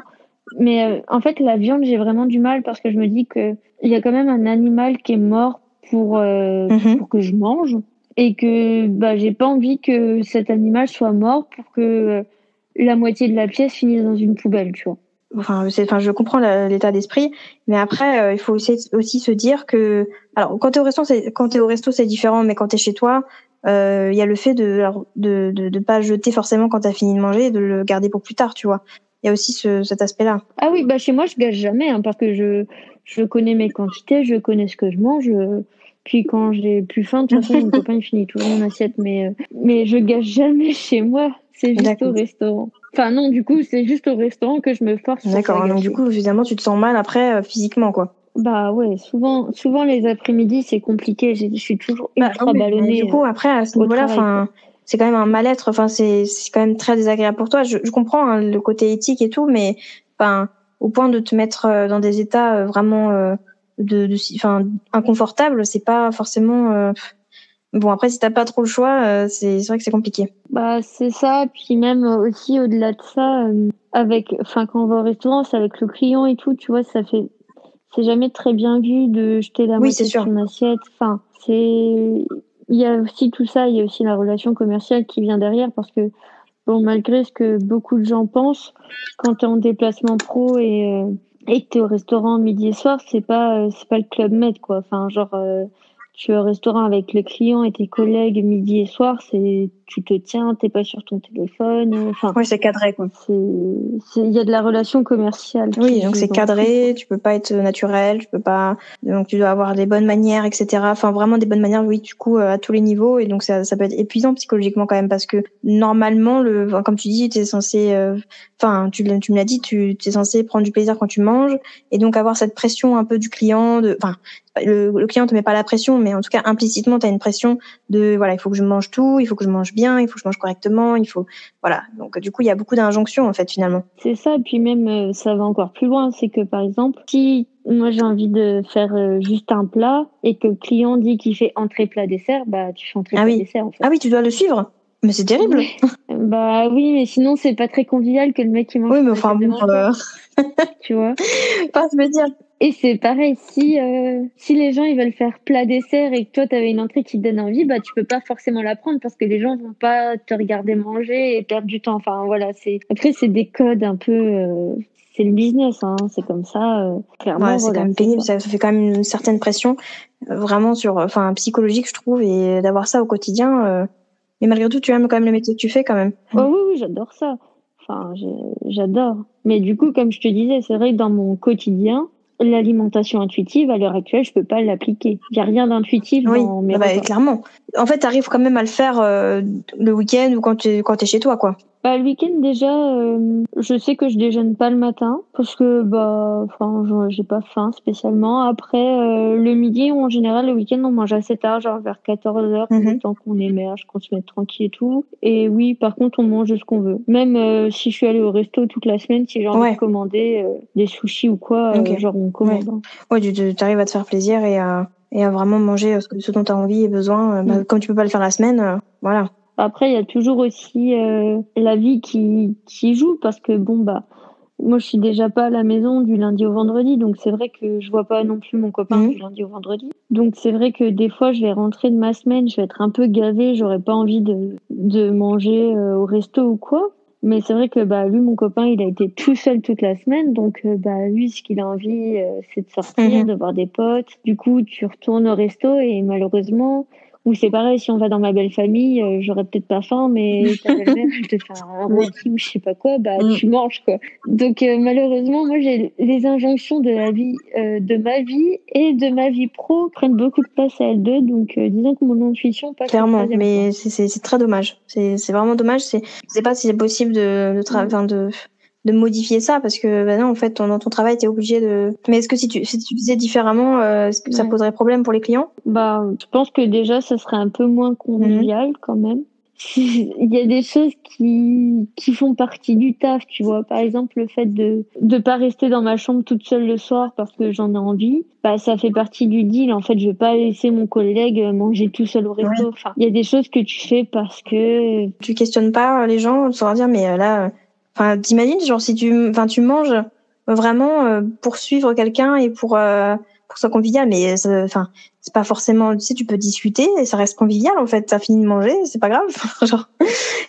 Mais euh, en fait, la viande, j'ai vraiment du mal parce que je me dis que il y a quand même un animal qui est mort pour euh, Mhm. pour que je mange et que bah j'ai pas envie que cet animal soit mort pour que euh, la moitié de la pièce finisse dans une poubelle, tu vois. Enfin, enfin, je comprends l'état d'esprit, mais après, euh, il faut aussi, aussi se dire que, alors, quand t'es au resto, c'est, quand t'es au resto, c'est différent, mais quand t'es chez toi, euh, il y a le fait de, de, de, de pas jeter forcément quand t'as fini de manger et de le garder pour plus tard, tu vois. Il y a aussi ce, cet aspect-là. Ah oui, bah chez moi je gâche jamais hein, parce que je je connais mes quantités, je connais ce que je mange. euh, Puis quand j'ai plus faim, de toute façon mon copain il finit toujours mon assiette, mais euh, mais je gâche jamais chez moi. C'est juste au restaurant. Enfin non, du coup c'est juste au restaurant que je me force. D'accord. Donc, du coup, évidemment, tu te sens mal après, euh, physiquement, quoi. Bah ouais, souvent souvent les après-midi c'est compliqué. Je suis toujours Bah, ultra ballonnée. Du coup, après, à ce au niveau-là, enfin, c'est quand même un mal-être. Enfin, c'est, c'est quand même très désagréable pour toi. Je, je comprends hein, le côté éthique et tout, mais, enfin, au point de te mettre euh, dans des états euh, vraiment, euh, de, de, enfin, inconfortables, c'est pas forcément. euh, Bon, après, si t'as pas trop le choix, euh, c'est, c'est vrai que c'est compliqué. Bah c'est ça, puis même euh, aussi au-delà de ça, euh, avec, enfin quand on va au restaurant, c'est avec le client et tout, tu vois, ça fait, c'est jamais très bien vu de jeter la Oui, moitié de son assiette. Enfin, c'est, il y a aussi tout ça, il y a aussi la relation commerciale qui vient derrière parce que bon, malgré ce que beaucoup de gens pensent, quand t'es en déplacement pro et euh, et que t'es au restaurant midi et soir, c'est pas euh, c'est pas le club med quoi. Enfin genre euh, tu es au restaurant avec les clients et tes collègues midi et soir, c'est tu te tiens, t'es pas sur ton téléphone. euh, Enfin, Oui, c'est cadré, quoi. c'est c'est- il y a de la relation commerciale. Oui, donc c'est cadré, tu peux pas être naturel, tu peux pas, donc tu dois avoir des bonnes manières, etc. Enfin, vraiment des bonnes manières, oui, du coup, euh, à tous les niveaux, et donc ça, ça peut être épuisant psychologiquement quand même, parce que normalement, le, enfin, comme tu dis, tu es censé, euh, enfin, tu, tu me l'as dit, tu es censé prendre du plaisir quand tu manges, et donc avoir cette pression un peu du client, de, enfin, le, le client te met pas la pression, mais en tout cas implicitement, tu as une pression de, voilà, il faut que je mange tout, il faut que je mange bien, il faut que je mange correctement, il faut, voilà. Donc du coup, il y a beaucoup d'injonctions en fait finalement. C'est ça, puis même euh, ça va encore plus loin, c'est que par exemple, si moi j'ai envie de faire euh, juste un plat et que le client dit qu'il fait entrée plat dessert, bah tu fais entrée Ah plat oui. dessert en fait. Ah oui, tu dois le suivre. Mais c'est terrible. Bah oui, mais sinon c'est pas très convivial que le mec qui mange. Oui, mais enfin bon, euh, tu vois. pas se me dire. Et c'est pareil, si euh, si les gens ils veulent faire plat dessert et que toi t'avais une entrée qui te donne envie, bah tu peux pas forcément la prendre parce que les gens vont pas te regarder manger et perdre du temps. Enfin voilà, c'est après c'est des codes un peu, euh, c'est le business, hein, c'est comme ça. euh, clairement, Ouais, c'est quand même pénible. ça. Fait quand même une certaine pression, euh, vraiment sur, enfin, psychologique, je trouve, et d'avoir ça au quotidien. euh, Mais malgré tout, tu aimes quand même le métier que tu fais, quand même. Oh oui, oui, j'adore ça. Enfin, j'adore. Mais du coup, comme je te disais, c'est vrai que dans mon quotidien, l'alimentation intuitive, à l'heure actuelle, je peux pas l'appliquer. Il y a rien d'intuitif Oui, dans mes bah, repas. clairement. En fait, t'arrives quand même à le faire euh, le week-end ou quand tu quand t'es chez toi, quoi. Bah, le week-end déjà, euh, je sais que je déjeune pas le matin parce que bah, enfin, j'ai pas faim spécialement. Après, euh, le midi, en général, le week-end, on mange assez tard, genre vers 14 heures, Mhm. le temps qu'on émerge, qu'on se mette tranquille et tout. Et oui, par contre, on mange ce qu'on veut. Même euh, si je suis allée au resto toute la semaine, si j'ai envie Ouais. de commander euh, des sushis ou quoi, euh, genre on commande. hein. Ouais, tu tu- t'arrives à te faire plaisir et à et à vraiment manger euh, ce, que- ce dont t'as envie et besoin. bah, Mm. Comme tu peux pas le faire la semaine, euh, voilà. Après, il y a toujours aussi euh, la vie qui, qui joue parce que bon bah moi je suis déjà pas à la maison du lundi au vendredi donc c'est vrai que je vois pas non plus mon copain Mhm. du lundi au vendredi. Donc c'est vrai que des fois je vais rentrer de ma semaine, je vais être un peu gavée, j'aurais pas envie de de manger euh, au resto ou quoi. Mais c'est vrai que bah lui mon copain il a été tout seul toute la semaine donc euh, bah lui ce qu'il a envie euh, c'est de sortir, Mhm. de voir des potes. Du coup tu retournes au resto et malheureusement ou c'est pareil, si on va dans ma belle famille, euh, j'aurais peut-être pas faim, mais ta belle-mère, elle te fait un rôti ou je sais pas quoi, bah Mm. tu manges quoi. Donc euh, malheureusement, moi j'ai les injonctions de la vie, euh, de ma vie et de ma vie pro prennent beaucoup de place à elles deux. Donc euh, disons que mon intuition passe. Clairement, mais c'est- très dommage. C'est c'est vraiment dommage. C'est je sais pas si c'est possible de de, Mm. enfin, de de modifier ça parce que bah non en fait dans ton travail t'es obligé de. Mais est-ce que si tu si tu faisais différemment, euh, est-ce que ça poserait problème pour les clients? Bah, je pense que déjà, ça serait un peu moins convivial quand même. il y a des choses qui, qui font partie du taf, tu vois. Par exemple, le fait de de pas rester dans ma chambre toute seule le soir parce que j'en ai envie, bah ça fait partie du deal. En fait, je vais pas laisser mon collègue manger tout seul au resto. Enfin, il y a des choses que tu fais parce que tu questionnes pas les gens, tu leur dire mais euh, là, enfin, t'imagines genre si tu, enfin, tu manges vraiment euh, pour suivre quelqu'un et pour euh, pour ça convivial, mais enfin c'est pas forcément tu sais tu peux discuter et ça reste convivial en fait. T'as fini de manger c'est pas grave. Genre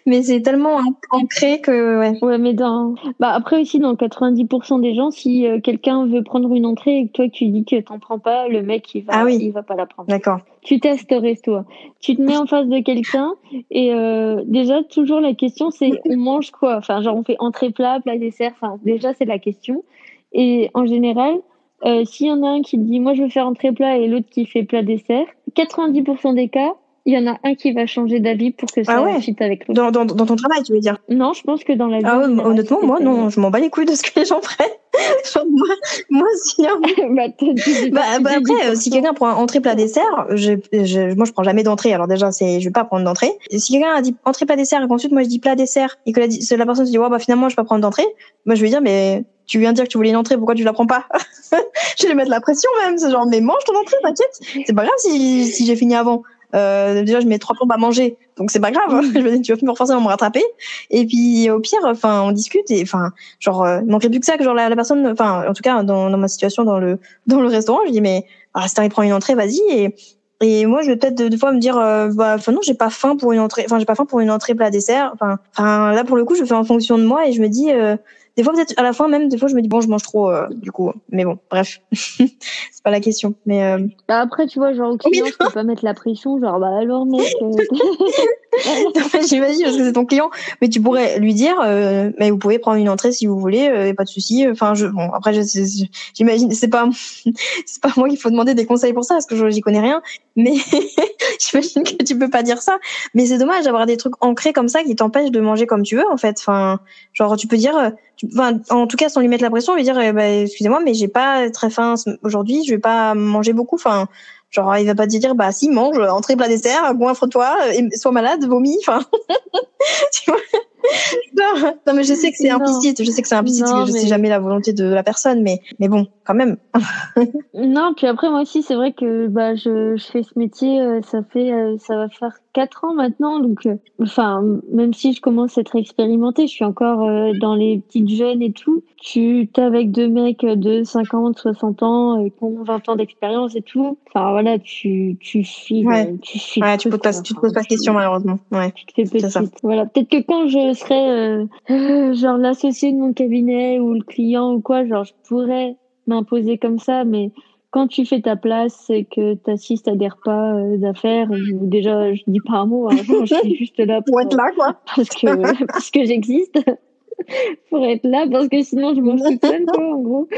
mais c'est tellement ancré que ouais. Ouais mais dans bah après aussi dans 90% des gens si euh, quelqu'un veut prendre une entrée et que toi tu dis que t'en prends pas le mec il va ah oui. il va pas la prendre. D'accord. Tu testerais toi. Tu te mets en face de quelqu'un et euh, déjà toujours la question c'est on mange quoi? Enfin genre on fait entrée plat plat dessert enfin déjà c'est la question. Et en général euh, S'il y en a un qui dit moi je veux faire entrée plat et l'autre qui fait plat dessert, 90% des cas, il y en a un qui va changer d'avis pour que ça ah ouais. avec l'autre. Dans, dans, dans, ton travail, tu veux dire? Non, je pense que dans la vie. Ah ouais, honnêtement, moi, non, je m'en bats les couilles de ce que les gens prennent. Genre, moi, moi, si. Hein. bah, bah, bah après, euh, si quelqu'un prend entrée plat dessert, je, je, moi, je prends jamais d'entrée. Alors déjà, c'est, je vais pas prendre d'entrée. Si quelqu'un a dit entrée plat dessert et qu'ensuite moi je dis plat dessert et que la, la personne se dit ouais bah finalement je vais pas prendre d'entrée, moi je vais dire mais tu viens de dire que tu voulais une entrée, pourquoi tu la prends pas Je vais mettre la pression même, c'est genre mais mange ton entrée, t'inquiète, c'est pas grave si, si j'ai fini avant. Euh, déjà je mets trois plombes à manger, donc c'est pas grave. Hein. je veux tu vas forcément me rattraper. Et puis au pire, enfin on discute et enfin genre euh, il manquerait plus que ça que genre la, la personne, enfin en tout cas dans, dans ma situation dans le dans le restaurant, je dis mais ah, si t'arrives prendre une entrée, vas-y et et moi, je vais peut-être des fois me dire, euh, bah, enfin non, j'ai pas faim pour une entrée, enfin j'ai pas faim pour une entrée plat dessert. Enfin, enfin là pour le coup, je fais en fonction de moi et je me dis, euh, des fois, peut-être à la fin même, des fois, je me dis bon, je mange trop, euh, du coup. Mais bon, bref, c'est pas la question. Mais euh... bah après, tu vois, genre au client, je peux pas mettre la pression, genre bah alors mec. Euh, J'imagine parce que c'est ton client, mais tu pourrais lui dire, euh, mais vous pouvez prendre une entrée si vous voulez, euh, pas de souci. Enfin, je, bon, après, j'imagine, c'est pas, c'est pas moi qu'il faut demander des conseils pour ça parce que j'y connais rien. Mais j'imagine que tu peux pas dire ça. Mais c'est dommage d'avoir des trucs ancrés comme ça qui t'empêchent de manger comme tu veux en fait. Enfin, genre tu peux dire enfin, en tout cas, sans lui mettre la pression, lui dire, eh ben, excusez-moi, mais j'ai pas très faim aujourd'hui, je vais pas manger beaucoup. Enfin, genre, il va pas te dire, bah, si, mange, entrée, plat, dessert, goinfre-toi, sois malade, vomis. Enfin, tu vois non, non, mais je sais que c'est implicite, je sais que c'est implicite, que je sais jamais la volonté de la personne, mais, mais bon, quand même. non, puis après, moi aussi, c'est vrai que, bah, je, je fais ce métier, euh, ça fait, euh, ça va faire quatre ans maintenant, donc, euh, enfin, même si je commence à être expérimentée, je suis encore dans les petites jeunes et tout. Tu t'es avec deux mecs de 50, 60 ans, qui ont 20 ans d'expérience et tout. Enfin, voilà, tu, tu files, ouais. tu files. Ouais, tu, pas, tu te poses pas de questions, malheureusement. Ouais. Tu te fais petite. Voilà. Peut-être que quand je serais euh, euh, genre l'associé de mon cabinet ou le client ou quoi, genre je pourrais m'imposer comme ça, mais quand tu fais ta place et que tu assistes à des repas euh, d'affaires, déjà je dis pas un mot, hein, je suis juste là pour, être là quoi, parce que parce que j'existe. pour être là parce que sinon je mange toute seule quoi en gros.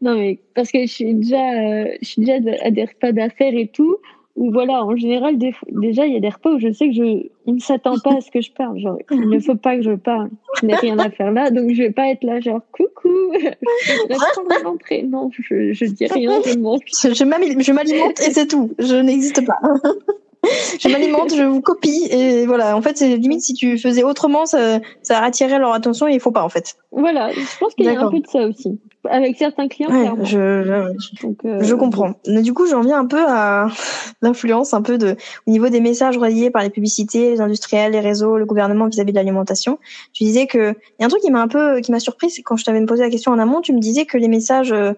Non mais parce que je suis déjà je suis déjà à des repas d'affaires et tout ou voilà, en général, déjà, il y a des repas où je sais que je, on ne s'attend pas à ce que je parle. Genre, il ne faut pas que je parle. Je n'ai rien à faire là, donc je vais pas être là, genre, coucou, je vais l'entrée. Non, je, je dis rien, je mange. Je m'alimente et c'est tout. Je n'existe pas. je m'alimente, je vous copie et voilà. En fait, c'est limite si tu faisais autrement, ça, ça attirerait leur attention et il faut pas en fait. Voilà, je pense qu'il y a un peu de ça aussi avec certains clients. Ouais, je, je, Donc, euh, je comprends. Mais du coup, j'en viens un peu à l'influence un peu de au niveau des messages reliés par les publicités, les industriels, les réseaux, le gouvernement vis-à-vis de l'alimentation. Tu disais que il y a un truc qui m'a un peu qui m'a surpris, c'est quand je t'avais posé la question en amont, tu me disais que les messages euh,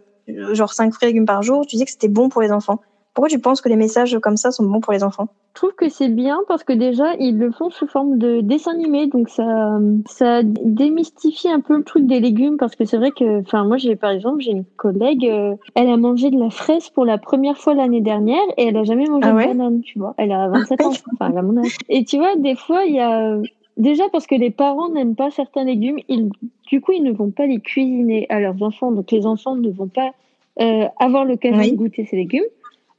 genre 5 fruits et légumes par jour, tu disais que c'était bon pour les enfants. Pourquoi tu penses que les messages comme ça sont bons pour les enfants? Je trouve que c'est bien parce que déjà ils le font sous forme de dessin animé, donc ça ça démystifie un peu le truc des légumes parce que c'est vrai que, enfin moi j'ai par exemple j'ai une collègue, euh, elle a mangé de la fraise pour la première fois l'année dernière et elle a jamais mangé ah de banane, tu vois. Elle a 27 ans, enfin elle a mon âge. Et tu vois des fois il y a Déjà parce que les parents n'aiment pas certains légumes, ils, du coup ils ne vont pas les cuisiner à leurs enfants, donc les enfants ne vont pas euh, avoir l'occasion de goûter ces légumes.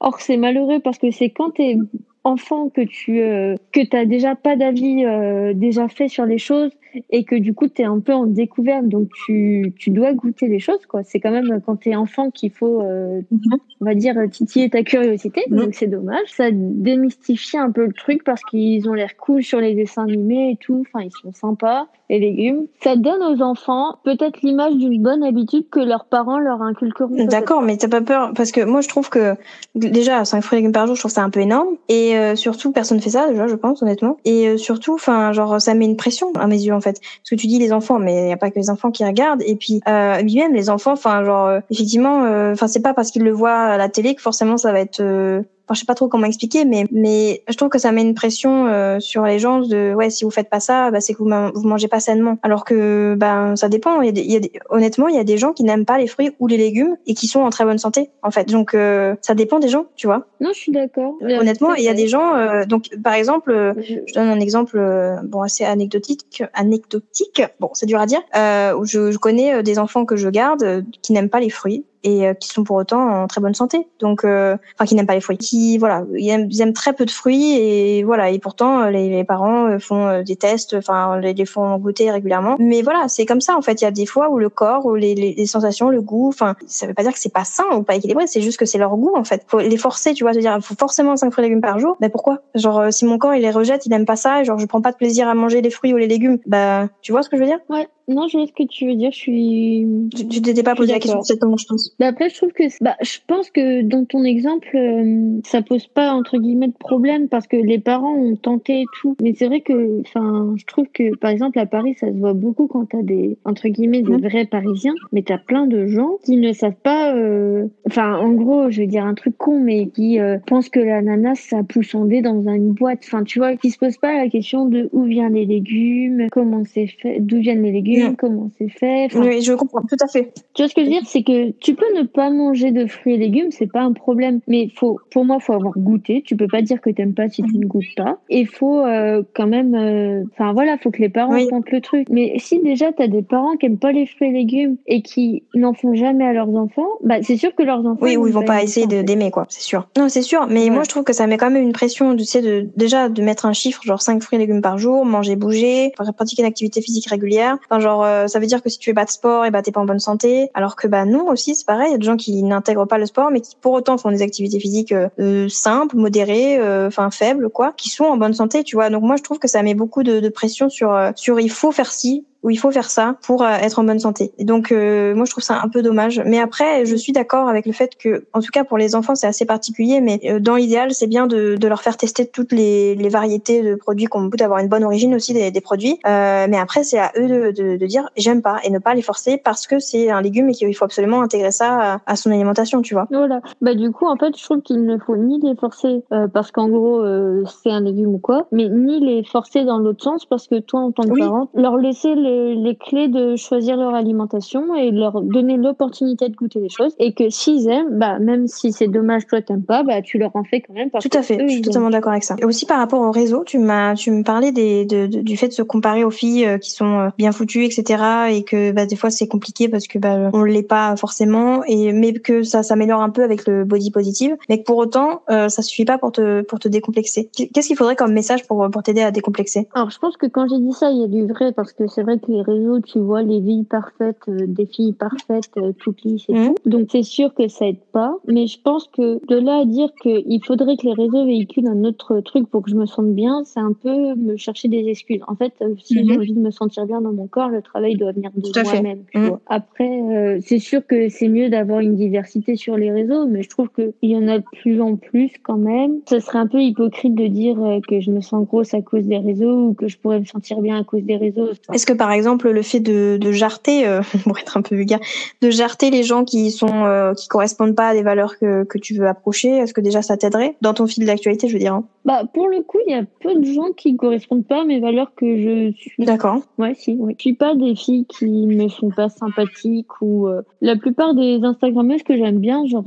Or, c'est malheureux parce que c'est quand t'es enfant que tu euh, que t'as déjà pas d'avis euh, déjà fait sur les choses et que du coup tu es un peu en découverte donc tu, tu dois goûter les choses quoi c'est quand même quand tu es enfant qu'il faut euh, Mhm. on va dire titiller ta curiosité Mhm. donc c'est dommage ça démystifie un peu le truc parce qu'ils ont l'air cool sur les dessins animés et tout enfin ils sont sympas les légumes ça donne aux enfants peut-être l'image d'une bonne habitude que leurs parents leur inculqueront. D'accord, mais t'as pas peur? Parce que moi je trouve que déjà 5 fruits et légumes par jour, je trouve ça un peu énorme et euh, surtout personne fait ça déjà, je pense honnêtement. Et euh, surtout, enfin genre ça met une pression à mes yeux en fait. Parce que tu dis les enfants, mais il y a pas que les enfants qui regardent et puis euh, même les enfants, enfin genre euh, effectivement, euh, enfin c'est pas parce qu'ils le voient à la télé que forcément ça va être euh, Enfin, je sais pas trop comment expliquer, mais mais je trouve que ça met une pression euh, sur les gens de ouais si vous faites pas ça, bah, c'est que vous, vous mangez pas sainement. Alors que ben ça dépend. Il y a des, il y a des- honnêtement, il y a des gens qui n'aiment pas les fruits ou les légumes et qui sont en très bonne santé en fait. Donc euh, ça dépend des gens, tu vois. non je suis d'accord Honnêtement, il y a des gens. euh, donc par exemple, euh, Je- je donne un exemple euh, bon assez anecdotique anecdotique bon c'est dur à dire euh, je, je connais euh, des enfants que je garde euh, qui n'aiment pas les fruits et euh, qui sont pour autant en très bonne santé. Donc euh, enfin qui n'aiment pas les fruits. Qui voilà ils aiment, ils aiment très peu de fruits et voilà. Et pourtant euh, les, les parents euh, font des tests enfin les, les font goûter régulièrement. Mais voilà c'est comme ça en fait. Il y a des fois où le corps ou les, les, les sensations le goût enfin ça veut pas dire que c'est pas sain ou pas équilibré. C'est juste que c'est leur goût en fait. Faut les forcer tu vois. Se dire faut forcément 5 fruits et légumes par jour. Mais pourquoi? Genre si mon corps il les rejette il aime pas ça genre je prends pas de plaisir à manger les fruits ou les légumes. Bah tu vois ce que je veux dire? Ouais. Non je vois ce que tu veux dire. Je suis tu t'étais pas posé la question je pense Bah après, je trouve que bah, je pense que dans ton exemple, euh, ça pose pas entre guillemets de problème parce que les parents ont tenté et tout. Mais c'est vrai que, enfin, je trouve que par exemple à Paris, ça se voit beaucoup quand t'as des entre guillemets des vrais Parisiens, mais t'as plein de gens qui ne savent pas. euh, Enfin, en gros, je vais dire un truc con, mais qui euh, pensent que l'ananas ça pousse en dé dans une boîte. Enfin, tu vois, qui se posent pas la question de où viennent les légumes, comment c'est fait, d'où viennent les légumes, comment c'est fait. Oui je comprends tout à fait tu vois ce que je veux dire, c'est que tu peux ne pas manger de fruits et légumes, c'est pas un problème. Mais faut, pour moi, faut avoir goûté. Tu peux pas dire que t'aimes pas si tu ne goûtes pas. Et faut euh, quand même, euh, enfin voilà, faut que les parents Oui. tentent le truc. Mais si déjà t'as des parents qui aiment pas les fruits et légumes et qui n'en font jamais à leurs enfants, bah c'est sûr que leurs enfants Oui, ou ils vont pas essayer d'aimer quoi, c'est sûr. Non, c'est sûr, mais Ouais. moi je trouve que ça met quand même une pression, tu sais, de déjà de mettre un chiffre genre 5 fruits et légumes par jour, manger, bouger, pratiquer une activité physique régulière. Enfin genre euh, ça veut dire que si tu fais pas de sport, et bah t'es pas en bonne santé, alors que bah non aussi c'est il y a des gens qui n'intègrent pas le sport mais qui pour autant font des activités physiques euh, euh, simples, modérées, euh, enfin faibles quoi, qui sont en bonne santé, tu vois. Donc moi je trouve que ça met beaucoup de, de pression sur euh, sur il faut faire ci ou il faut faire ça pour euh, être en bonne santé. Et donc euh, moi je trouve ça un peu dommage. Mais après je suis d'accord avec le fait que en tout cas pour les enfants c'est assez particulier, mais euh, dans l'idéal c'est bien de, de leur faire tester toutes les, les variétés de produits qu'on peut d'avoir une bonne origine aussi des, des produits. Euh, mais après c'est à eux de, de, de dire j'aime pas et ne pas les forcer parce que c'est un légume et qu'il faut absolument intégrer ça à, à son alimentation, tu vois. Voilà. Bah du coup, en fait, je trouve qu'il ne faut ni les forcer euh, parce qu'en gros euh, c'est un légume ou quoi, mais ni les forcer dans l'autre sens parce que toi, en tant que Oui. parent, leur laisser les, les clés de choisir leur alimentation et leur donner l'opportunité de goûter les choses et que s'ils aiment, bah même si c'est dommage toi t'aimes pas, bah tu leur en fais quand même parce Tout à que fait, eux, je suis totalement d'accord avec ça. Et aussi par rapport au réseau, tu m'as, tu me parlais des, de, de- du fait de se comparer aux filles euh, qui sont euh, bien foutues, etc. Et que bah, des fois c'est compliqué parce que bah, on l'est pas forcément, et mais que ça s'améliore un peu avec le body positive, mais que pour autant euh, ça suffit pas pour te pour te décomplexer. Qu'est-ce qu'il faudrait comme message pour pour t'aider à décomplexer? Alors, je pense que quand j'ai dit ça, il y a du vrai, parce que c'est vrai les réseaux, tu vois les vies parfaites, euh, des filles parfaites, euh, toutes lisses et tout. Donc, c'est sûr que ça aide pas. Mais je pense que de là à dire qu'il faudrait que les réseaux véhiculent un autre truc pour que je me sente bien, c'est un peu me chercher des excuses. En fait, euh, si Mhm. j'ai envie de me sentir bien dans mon corps, le travail doit venir de moi-même. vois. Après, euh, c'est sûr que c'est mieux d'avoir une diversité sur les réseaux, mais je trouve qu'il y en a de plus en plus quand même. Ce serait un peu hypocrite de dire euh, que je me sens grosse à cause des réseaux ou que je pourrais me sentir bien à cause des réseaux. Est-ce que par exemple le fait de, de jarter, euh, pour être un peu vulgaire, de jarter les gens qui sont euh, qui correspondent pas à des valeurs que, que tu veux approcher, est-ce que déjà ça t'aiderait dans ton fil d'actualité, je veux dire hein? Bah, pour le coup, il y a peu de gens qui correspondent pas à mes valeurs que je suis. D'accord. Ouais, si, ouais. Je suis pas des filles qui me sont pas sympathiques ou euh, la plupart des Instagrammeuses que j'aime bien, genre,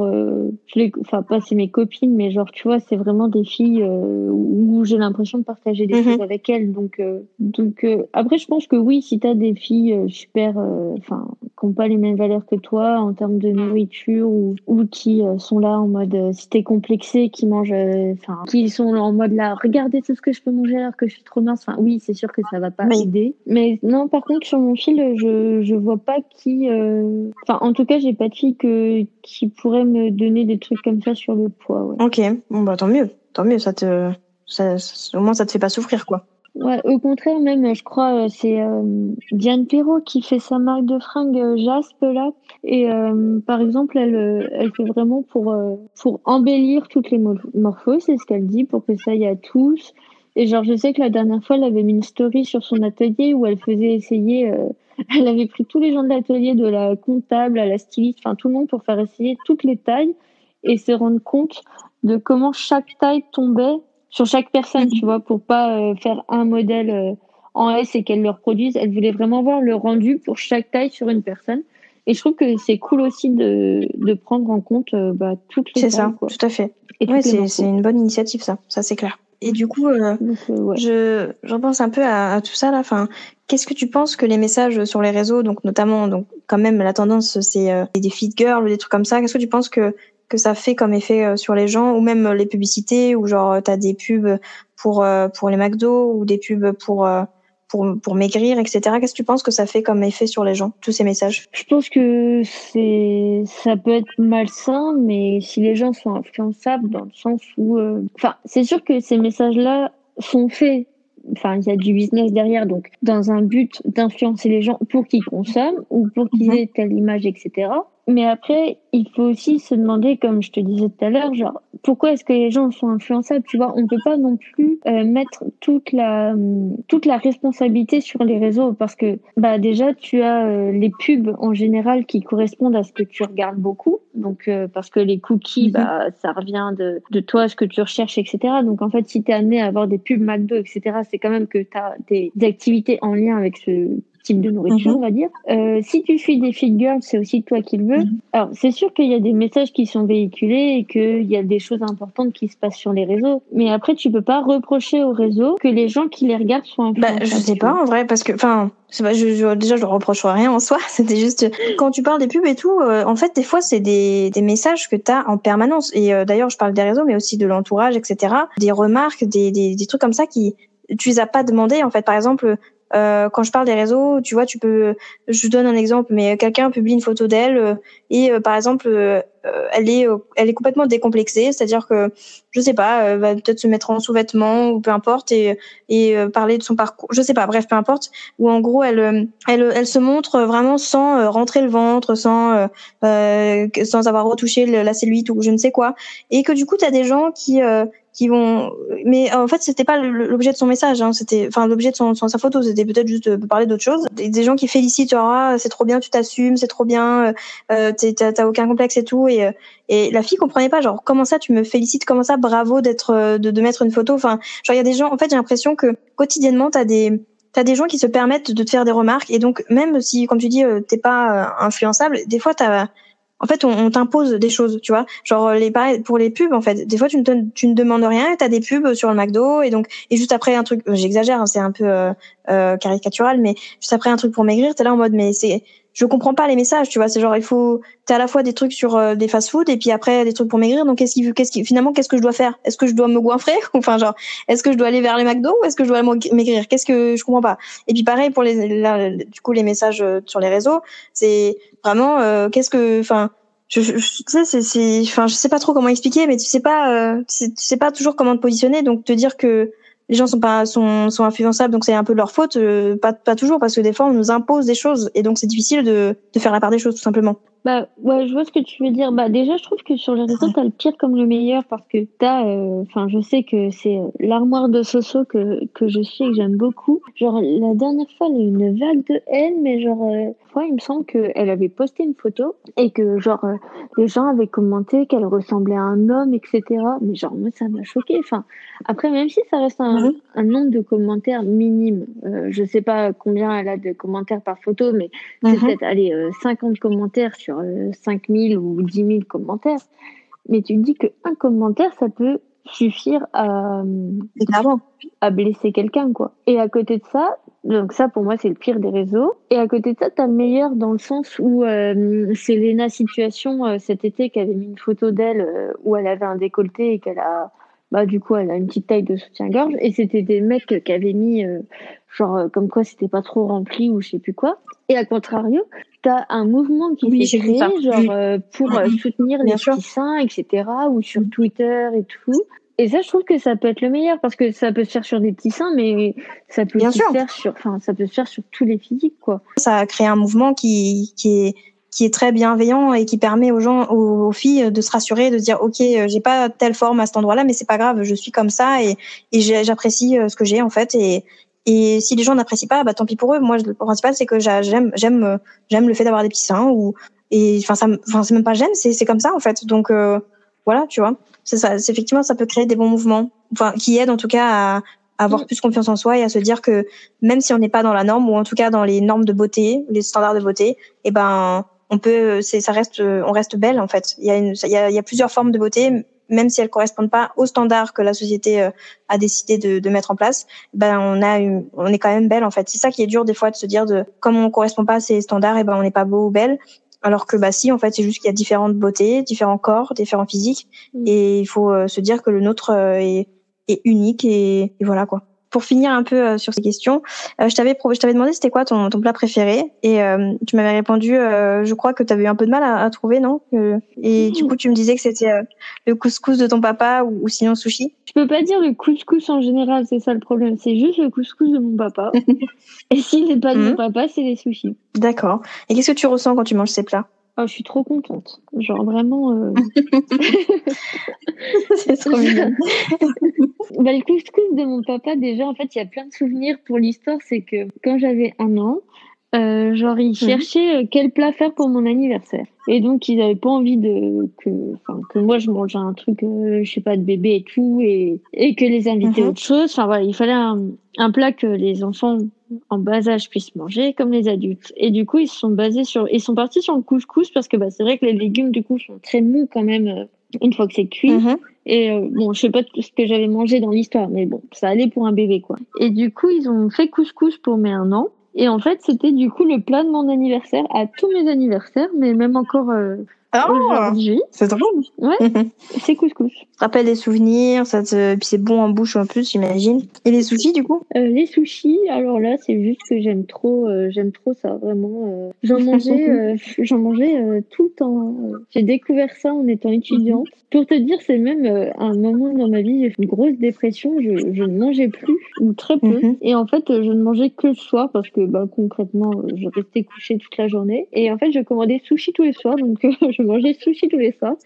je les, enfin pas c'est mes copines, mais genre tu vois, c'est vraiment des filles où j'ai l'impression de partager des Mhm. choses avec elles. Donc, donc après, je pense que oui, si si t'as des filles euh, super, euh, enfin, qui n'ont pas les mêmes valeurs que toi en termes de nourriture ou, ou qui euh, sont là en mode si t'es complexé, qui mangent, enfin, qui sont en mode là, regardez tout ce que je peux manger alors que je suis trop mince. Enfin, oui, c'est sûr que ça va pas aider. Mais non, par contre, sur mon fil, je je vois pas qui, enfin, en tout cas, j'ai pas de fille que qui pourrait me donner des trucs comme ça sur le poids. Ouais. Ok, bon bah tant mieux, tant mieux, ça te, ça, au moins ça te fait pas souffrir quoi. Ouais, au contraire, même, je crois, euh, c'est euh, Diane Perrault qui fait sa marque de fringues euh, Jaspe, là. Et par exemple, elle, elle fait vraiment pour, pour embellir toutes les morphoses, c'est ce qu'elle dit, pour que ça y à tous. Et genre, je sais que la dernière fois, elle avait mis une story sur son atelier où elle faisait essayer, elle avait pris tous les gens de l'atelier, de la comptable à la styliste, enfin tout le monde pour faire essayer toutes les tailles et se rendre compte de comment chaque taille tombait sur chaque personne, tu vois, pour pas euh, faire un modèle euh, en S et qu'elle le reproduise. Elle voulait vraiment voir le rendu pour chaque taille sur une personne. Et je trouve que c'est cool aussi de, de prendre en compte euh, bah, toutes les C'est ça, tout à fait. Oui, c'est une bonne initiative, ça. Ça, c'est clair. Et du coup, je j'en pense un peu à, tout ça là. Enfin, qu'est-ce que tu penses que les messages sur les réseaux, donc notamment, donc quand même la tendance, c'est des feed girls ou des trucs comme ça. Qu'est-ce que tu penses que que ça fait comme effet euh, sur les gens ou même euh, les publicités ou genre euh, t'as des pubs pour pour les McDo ou des pubs pour pour, pour maigrir, etc. Qu'est-ce que tu penses que ça fait comme effet sur les gens, tous ces messages? Je pense que c'est, ça peut être malsain, mais si les gens sont influençables dans le sens où, enfin, c'est sûr que ces messages-là sont faits. Enfin, il y a du business derrière, donc dans un but d'influencer les gens pour qu'ils consomment ou pour qu'ils mhm. aient telle image, etc. Mais après, il faut aussi se demander, comme je te disais tout à l'heure, genre pourquoi est-ce que les gens sont influençables Tu vois, on peut pas non plus euh, mettre toute la toute la responsabilité sur les réseaux parce que bah déjà tu as euh, les pubs en général qui correspondent à ce que tu regardes beaucoup, donc euh, parce que les cookies, mhm. bah ça revient de de toi ce que tu recherches, etc. Donc en fait, si tu es amené à avoir des pubs McDo, etc., c'est quand même que tu as des, des activités en lien avec ce type de nourriture, mhm. on va dire. Euh, si tu suis des feed girls, c'est aussi toi qui le veux. Mhm. Alors, c'est sûr qu'il y a des messages qui sont véhiculés et qu'il y a des choses importantes qui se passent sur les réseaux. Mais après, tu peux pas reprocher aux réseaux que les gens qui les regardent soient influents. Bah, je sais pas, en vrai, parce que, enfin, pas, je, je, déjà, je ne reproche rien en soi. C'était juste quand tu parles des pubs et tout. Euh, en fait, des fois, c'est des, des messages que tu as en permanence. Et euh, d'ailleurs, je parle des réseaux, mais aussi de l'entourage, etc. Des remarques, des, des, des trucs comme ça qui tu les as pas demandé en fait. Par exemple, euh, quand je parle des réseaux, tu vois, tu peux, je donne un exemple, mais quelqu'un publie une photo d'elle euh, et euh, par exemple, elle est, elle est complètement décomplexée, c'est-à-dire que, je sais pas, va peut-être se mettre en sous-vêtements ou peu importe et et parler de son parcours, je sais pas, bref, peu importe. Ou en gros, elle, elle, elle se montre vraiment sans rentrer le ventre, sans sans avoir retouché la cellulite ou je ne sais quoi, et que du coup, tu as des gens qui qui vont mais en fait c'était pas l'objet de son message hein. c'était enfin l'objet de son, sa photo. C'était peut-être juste de parler d'autre chose. Des, gens qui félicitent ah c'est trop bien tu t'assumes c'est trop bien euh, t'as aucun complexe et tout. Et et la fille comprenait pas genre comment ça tu me félicites comment ça bravo d'être euh, de, de mettre une photo. Enfin genre il y a des gens en fait j'ai l'impression que quotidiennement t'as des t'as des gens qui se permettent de te faire des remarques. Et donc même si comme tu dis euh, t'es pas euh, influençable des fois t'as en fait, on, t'impose des choses, tu vois. Genre les pour les pubs, en fait, des fois tu ne tu ne demandes rien, et t'as des pubs sur le McDo et donc et juste après un truc, j'exagère, hein, c'est un peu euh, euh, caricatural, mais juste après un truc pour maigrir, t'es là en mode mais c'est je comprends pas les messages, tu vois. C'est genre il faut t'as à la fois des trucs sur euh, des fast-food et puis après des trucs pour maigrir. Donc qu'est-ce qui qu'est-ce qui finalement qu'est-ce que je dois faire? Est-ce que je dois me goinfrer Enfin genre est-ce que je dois aller vers les McDo ou est-ce que je dois maigrir? Qu'est-ce que je comprends pas Et puis pareil pour les du coup les messages sur les réseaux, c'est vraiment qu'est-ce que enfin je, je, sais c'est c'est enfin je sais pas trop comment expliquer mais tu sais pas euh, tu sais pas toujours comment te positionner donc te dire que les gens sont pas sont sont influençables donc c'est un peu leur faute euh, pas toujours parce que des fois on nous impose des choses et donc c'est difficile de faire la part des choses tout simplement bah ouais, je vois ce que tu veux dire. Bah déjà, je trouve que sur les réseaux, t'as le pire comme le meilleur parce que t'as, euh, enfin, je sais que c'est euh, l'armoire de Soso que que je suis et que j'aime beaucoup. Genre la dernière fois, elle a eu une vague de haine, mais genre, euh, il me semble qu'elle avait posté une photo et que genre euh, les gens avaient commenté qu'elle ressemblait à un homme, etc. Mais genre moi, ça m'a choqué. Enfin, après, même si ça reste un, un nombre de commentaires minime, je sais pas combien elle a de commentaires par photo, mais c'est mhm. peut-être allez 50 commentaires sur 5000 ou 10 000 commentaires. Mais tu te dis qu'un commentaire, ça peut suffire à, à blesser quelqu'un, quoi. Et à côté de ça, donc ça, pour moi, c'est le pire des réseaux. Et à côté de ça, t'as le meilleur dans le sens où euh, c'est Lena Situation euh, cet été qui avait mis une photo d'elle euh, où elle avait un décolleté et qu'elle a, bah du coup, elle a une petite taille de soutien-gorge. Et c'était des mecs qui avaient mis, euh, genre, comme quoi c'était pas trop rempli ou je sais plus quoi. Et à contrario, t'as un mouvement qui s'est créé, genre, pour soutenir les petits seins, etc. Ou sur Twitter et tout. Et ça, je trouve que ça peut être le meilleur parce que ça peut se faire sur des petits seins, mais ça peut se faire sur, enfin, ça peut se faire sur tous les physiques, quoi. Ça a créé un mouvement qui, qui est, qui est très bienveillant et qui permet aux gens, aux, filles de se rassurer, de se dire, OK, euh, j'ai pas telle forme à cet endroit-là, mais c'est pas grave, je suis comme ça et, et j'apprécie euh, ce que j'ai, en fait, et, et si les gens n'apprécient pas, bah tant pis pour eux. Moi, le principal, c'est que j'aime, j'aime, j'aime le fait d'avoir des petits seins ou et enfin ça, enfin c'est même pas j'aime, c'est c'est comme ça en fait. Donc euh, voilà, tu vois c'est ça. Effectivement, ça peut créer des bons mouvements, enfin, qui aident en tout cas à, avoir mm. plus confiance en soi et à se dire que même si on n'est pas dans la norme ou en tout cas dans les normes de beauté, les standards de beauté, eh ben on peut, c'est, ça reste, on reste belle en fait. Il y a une, il y a, il y a plusieurs formes de beauté, même si elles correspondent pas aux standards que la société euh, a décidé de, de, mettre en place. Ben on a, on est quand même belle en fait. C'est ça qui est dur des fois de se dire de, comme on correspond pas à ces standards, et eh ben on n'est pas beau ou belle. Alors que bah si, en fait, c'est juste qu'il y a différentes beautés, différents corps, différents physiques, mm. et il faut euh, se dire que le nôtre euh, est, est unique et, et, voilà quoi pour finir un peu euh, sur ces questions, euh, je t'avais je t'avais demandé c'était quoi ton, ton plat préféré et euh, tu m'avais répondu je crois que tu avais eu un peu de mal à, à trouver non? Et du coup tu me disais que c'était le couscous de ton papa ou, ou, sinon sushi. Je peux pas dire le couscous en général, c'est ça le problème, c'est juste le couscous de mon papa. et s'il n'est pas de mon mhm. papa, c'est les sushis. D'accord. Et qu'est-ce que tu ressens quand tu manges ces plats? Oh, je suis trop contente. Genre vraiment. Euh... c'est trop bien. bah, le couscous de mon papa, déjà, en fait, il y a plein de souvenirs pour l'histoire. C'est que quand j'avais un an, euh, genre, ils mhm. cherchaient euh, quel plat faire pour mon anniversaire. Et donc, ils avaient pas envie de que, moi je mange un truc, euh, je sais pas, de bébé et tout, et, et que les invités mhm. autre chose. Enfin voilà, il fallait un, un plat que les enfants en bas âge puissent manger comme les adultes. Et du coup, ils se sont basés sur, ils sont partis sur le couscous parce que bah, c'est vrai que les légumes du coup sont très mous quand même euh, une fois que c'est cuit. Mhm. Et euh, bon, je sais pas ce que j'avais mangé dans l'histoire, mais bon, ça allait pour un bébé quoi. Et du coup, ils ont fait couscous pour mes un an. Et en fait, c'était du coup le plat de mon anniversaire à tous mes anniversaires, mais même encore euh, ah, c'est drôle. Ouais, c'est couscous. Rappelle des souvenirs, ça te... puis c'est bon en bouche en plus, j'imagine. Et les sushis, du coup? Euh, Les sushis, alors là, c'est juste que j'aime trop, euh, j'aime trop ça, vraiment. Euh. J'en mangeais, j'en mangeais tout le temps. J'ai découvert ça en étant étudiante. Pour te dire, c'est même un moment dans ma vie, j'ai fait une grosse dépression, je, je ne mangeais plus, ou très peu. Mhm. Et en fait, je ne mangeais que le soir, parce que bah, concrètement, je restais couchée toute la journée. Et en fait, je commandais sushi tous les soirs, donc je mangeais sushi tous les soirs.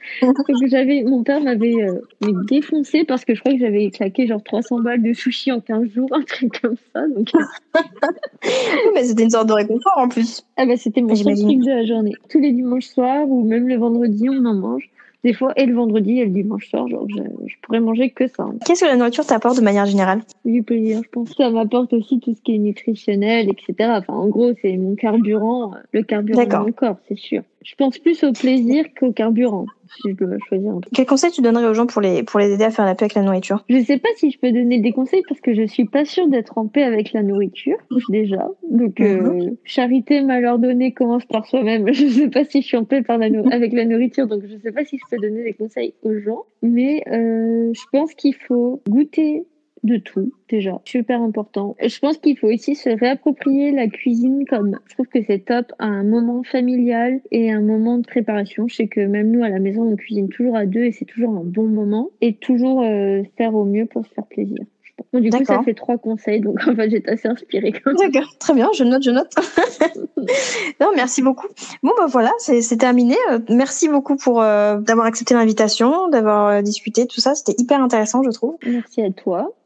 j'avais, mon père m'avait euh, défoncé parce que je crois que j'avais claqué genre 300 balles de sushi en 15 jours, un truc comme ça. Donc... mais c'était une sorte de réconfort en plus. Ah bah c'était mon seul truc de la journée. Tous les dimanches soirs ou même le vendredi, on en mange des fois, et le vendredi et le dimanche soir, genre, je, je pourrais manger que ça. Qu'est-ce que la nourriture t'apporte de manière générale? Du plaisir, je pense. Ça m'apporte aussi tout ce qui est nutritionnel, etc. Enfin, en gros, c'est mon carburant, le carburant de mon corps, c'est sûr. Je pense plus au plaisir qu'au carburant si je dois choisir un Quel conseil tu donnerais aux gens pour les, pour les aider à faire la paix avec la nourriture? Je sais pas si je peux donner des conseils parce que je suis pas sûre d'être en paix avec la nourriture, déjà. Donc, euh, mhm. charité, malheur donné commence par soi-même. Je sais pas si je suis en paix par la avec la nourriture, donc je sais pas si je peux donner des conseils aux gens. Mais euh, je pense qu'il faut goûter de tout déjà super important je pense qu'il faut aussi se réapproprier la cuisine comme je trouve que c'est top à un moment familial et un moment de préparation je sais que même nous à la maison on cuisine toujours à deux et c'est toujours un bon moment et toujours euh, faire au mieux pour se faire plaisir du coup, ça fait trois conseils, donc en fait, j'étais assez inspirée. D'accord, très bien, je note, je note. non, merci beaucoup. Bon, bah voilà, c'est terminé. Euh, merci beaucoup pour euh, d'avoir accepté l'invitation, d'avoir discuté, tout ça. C'était hyper intéressant, je trouve. Merci à toi.